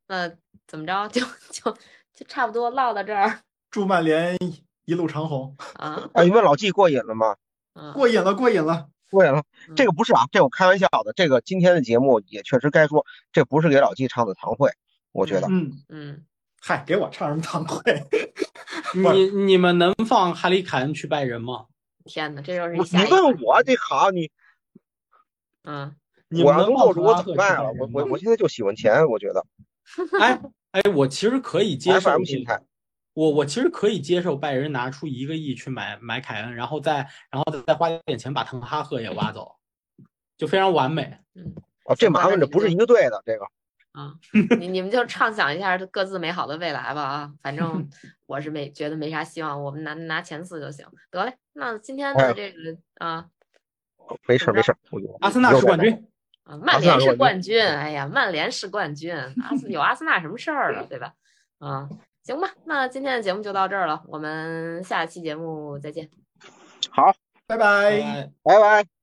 那怎么着就就就差不多唠到这儿 祝曼联一路长虹，啊，啊，你问老纪过瘾了吗？嗯，过瘾了，过瘾了。过瘾了。这嗯个不是啊，这我开玩笑的。这个今天的节目也确实该说，这不是给老纪唱的堂会，我觉得。嗯，嗯，嗨，给我唱什么堂会？你你们能放哈里凯恩去拜仁吗？天呐，这又是你问我这好，你嗯，我你们能要能做主，我怎么办啊？我我我现在就喜欢钱，我觉得哎哎，我其实可以接受。我我其实可以接受拜仁拿出一个亿去买买凯恩，然后再然后再花点钱把滕哈赫也挖走，就非常完美。哦，这麻烦这不是一个队的，这个啊，你你们就畅想一下各自美好的未来吧啊！反正 我是没觉得没啥希望，我们拿拿前四就行。得嘞，那今天哎的这个啊没事儿没事阿森纳是冠军，啊，曼联是冠冠军，哎呀，曼联是冠军，阿斯有阿森纳什么事儿了，对吧？啊，行吧，那今天的节目就到这儿了，我们下期节目再见。好，拜拜。哎拜拜。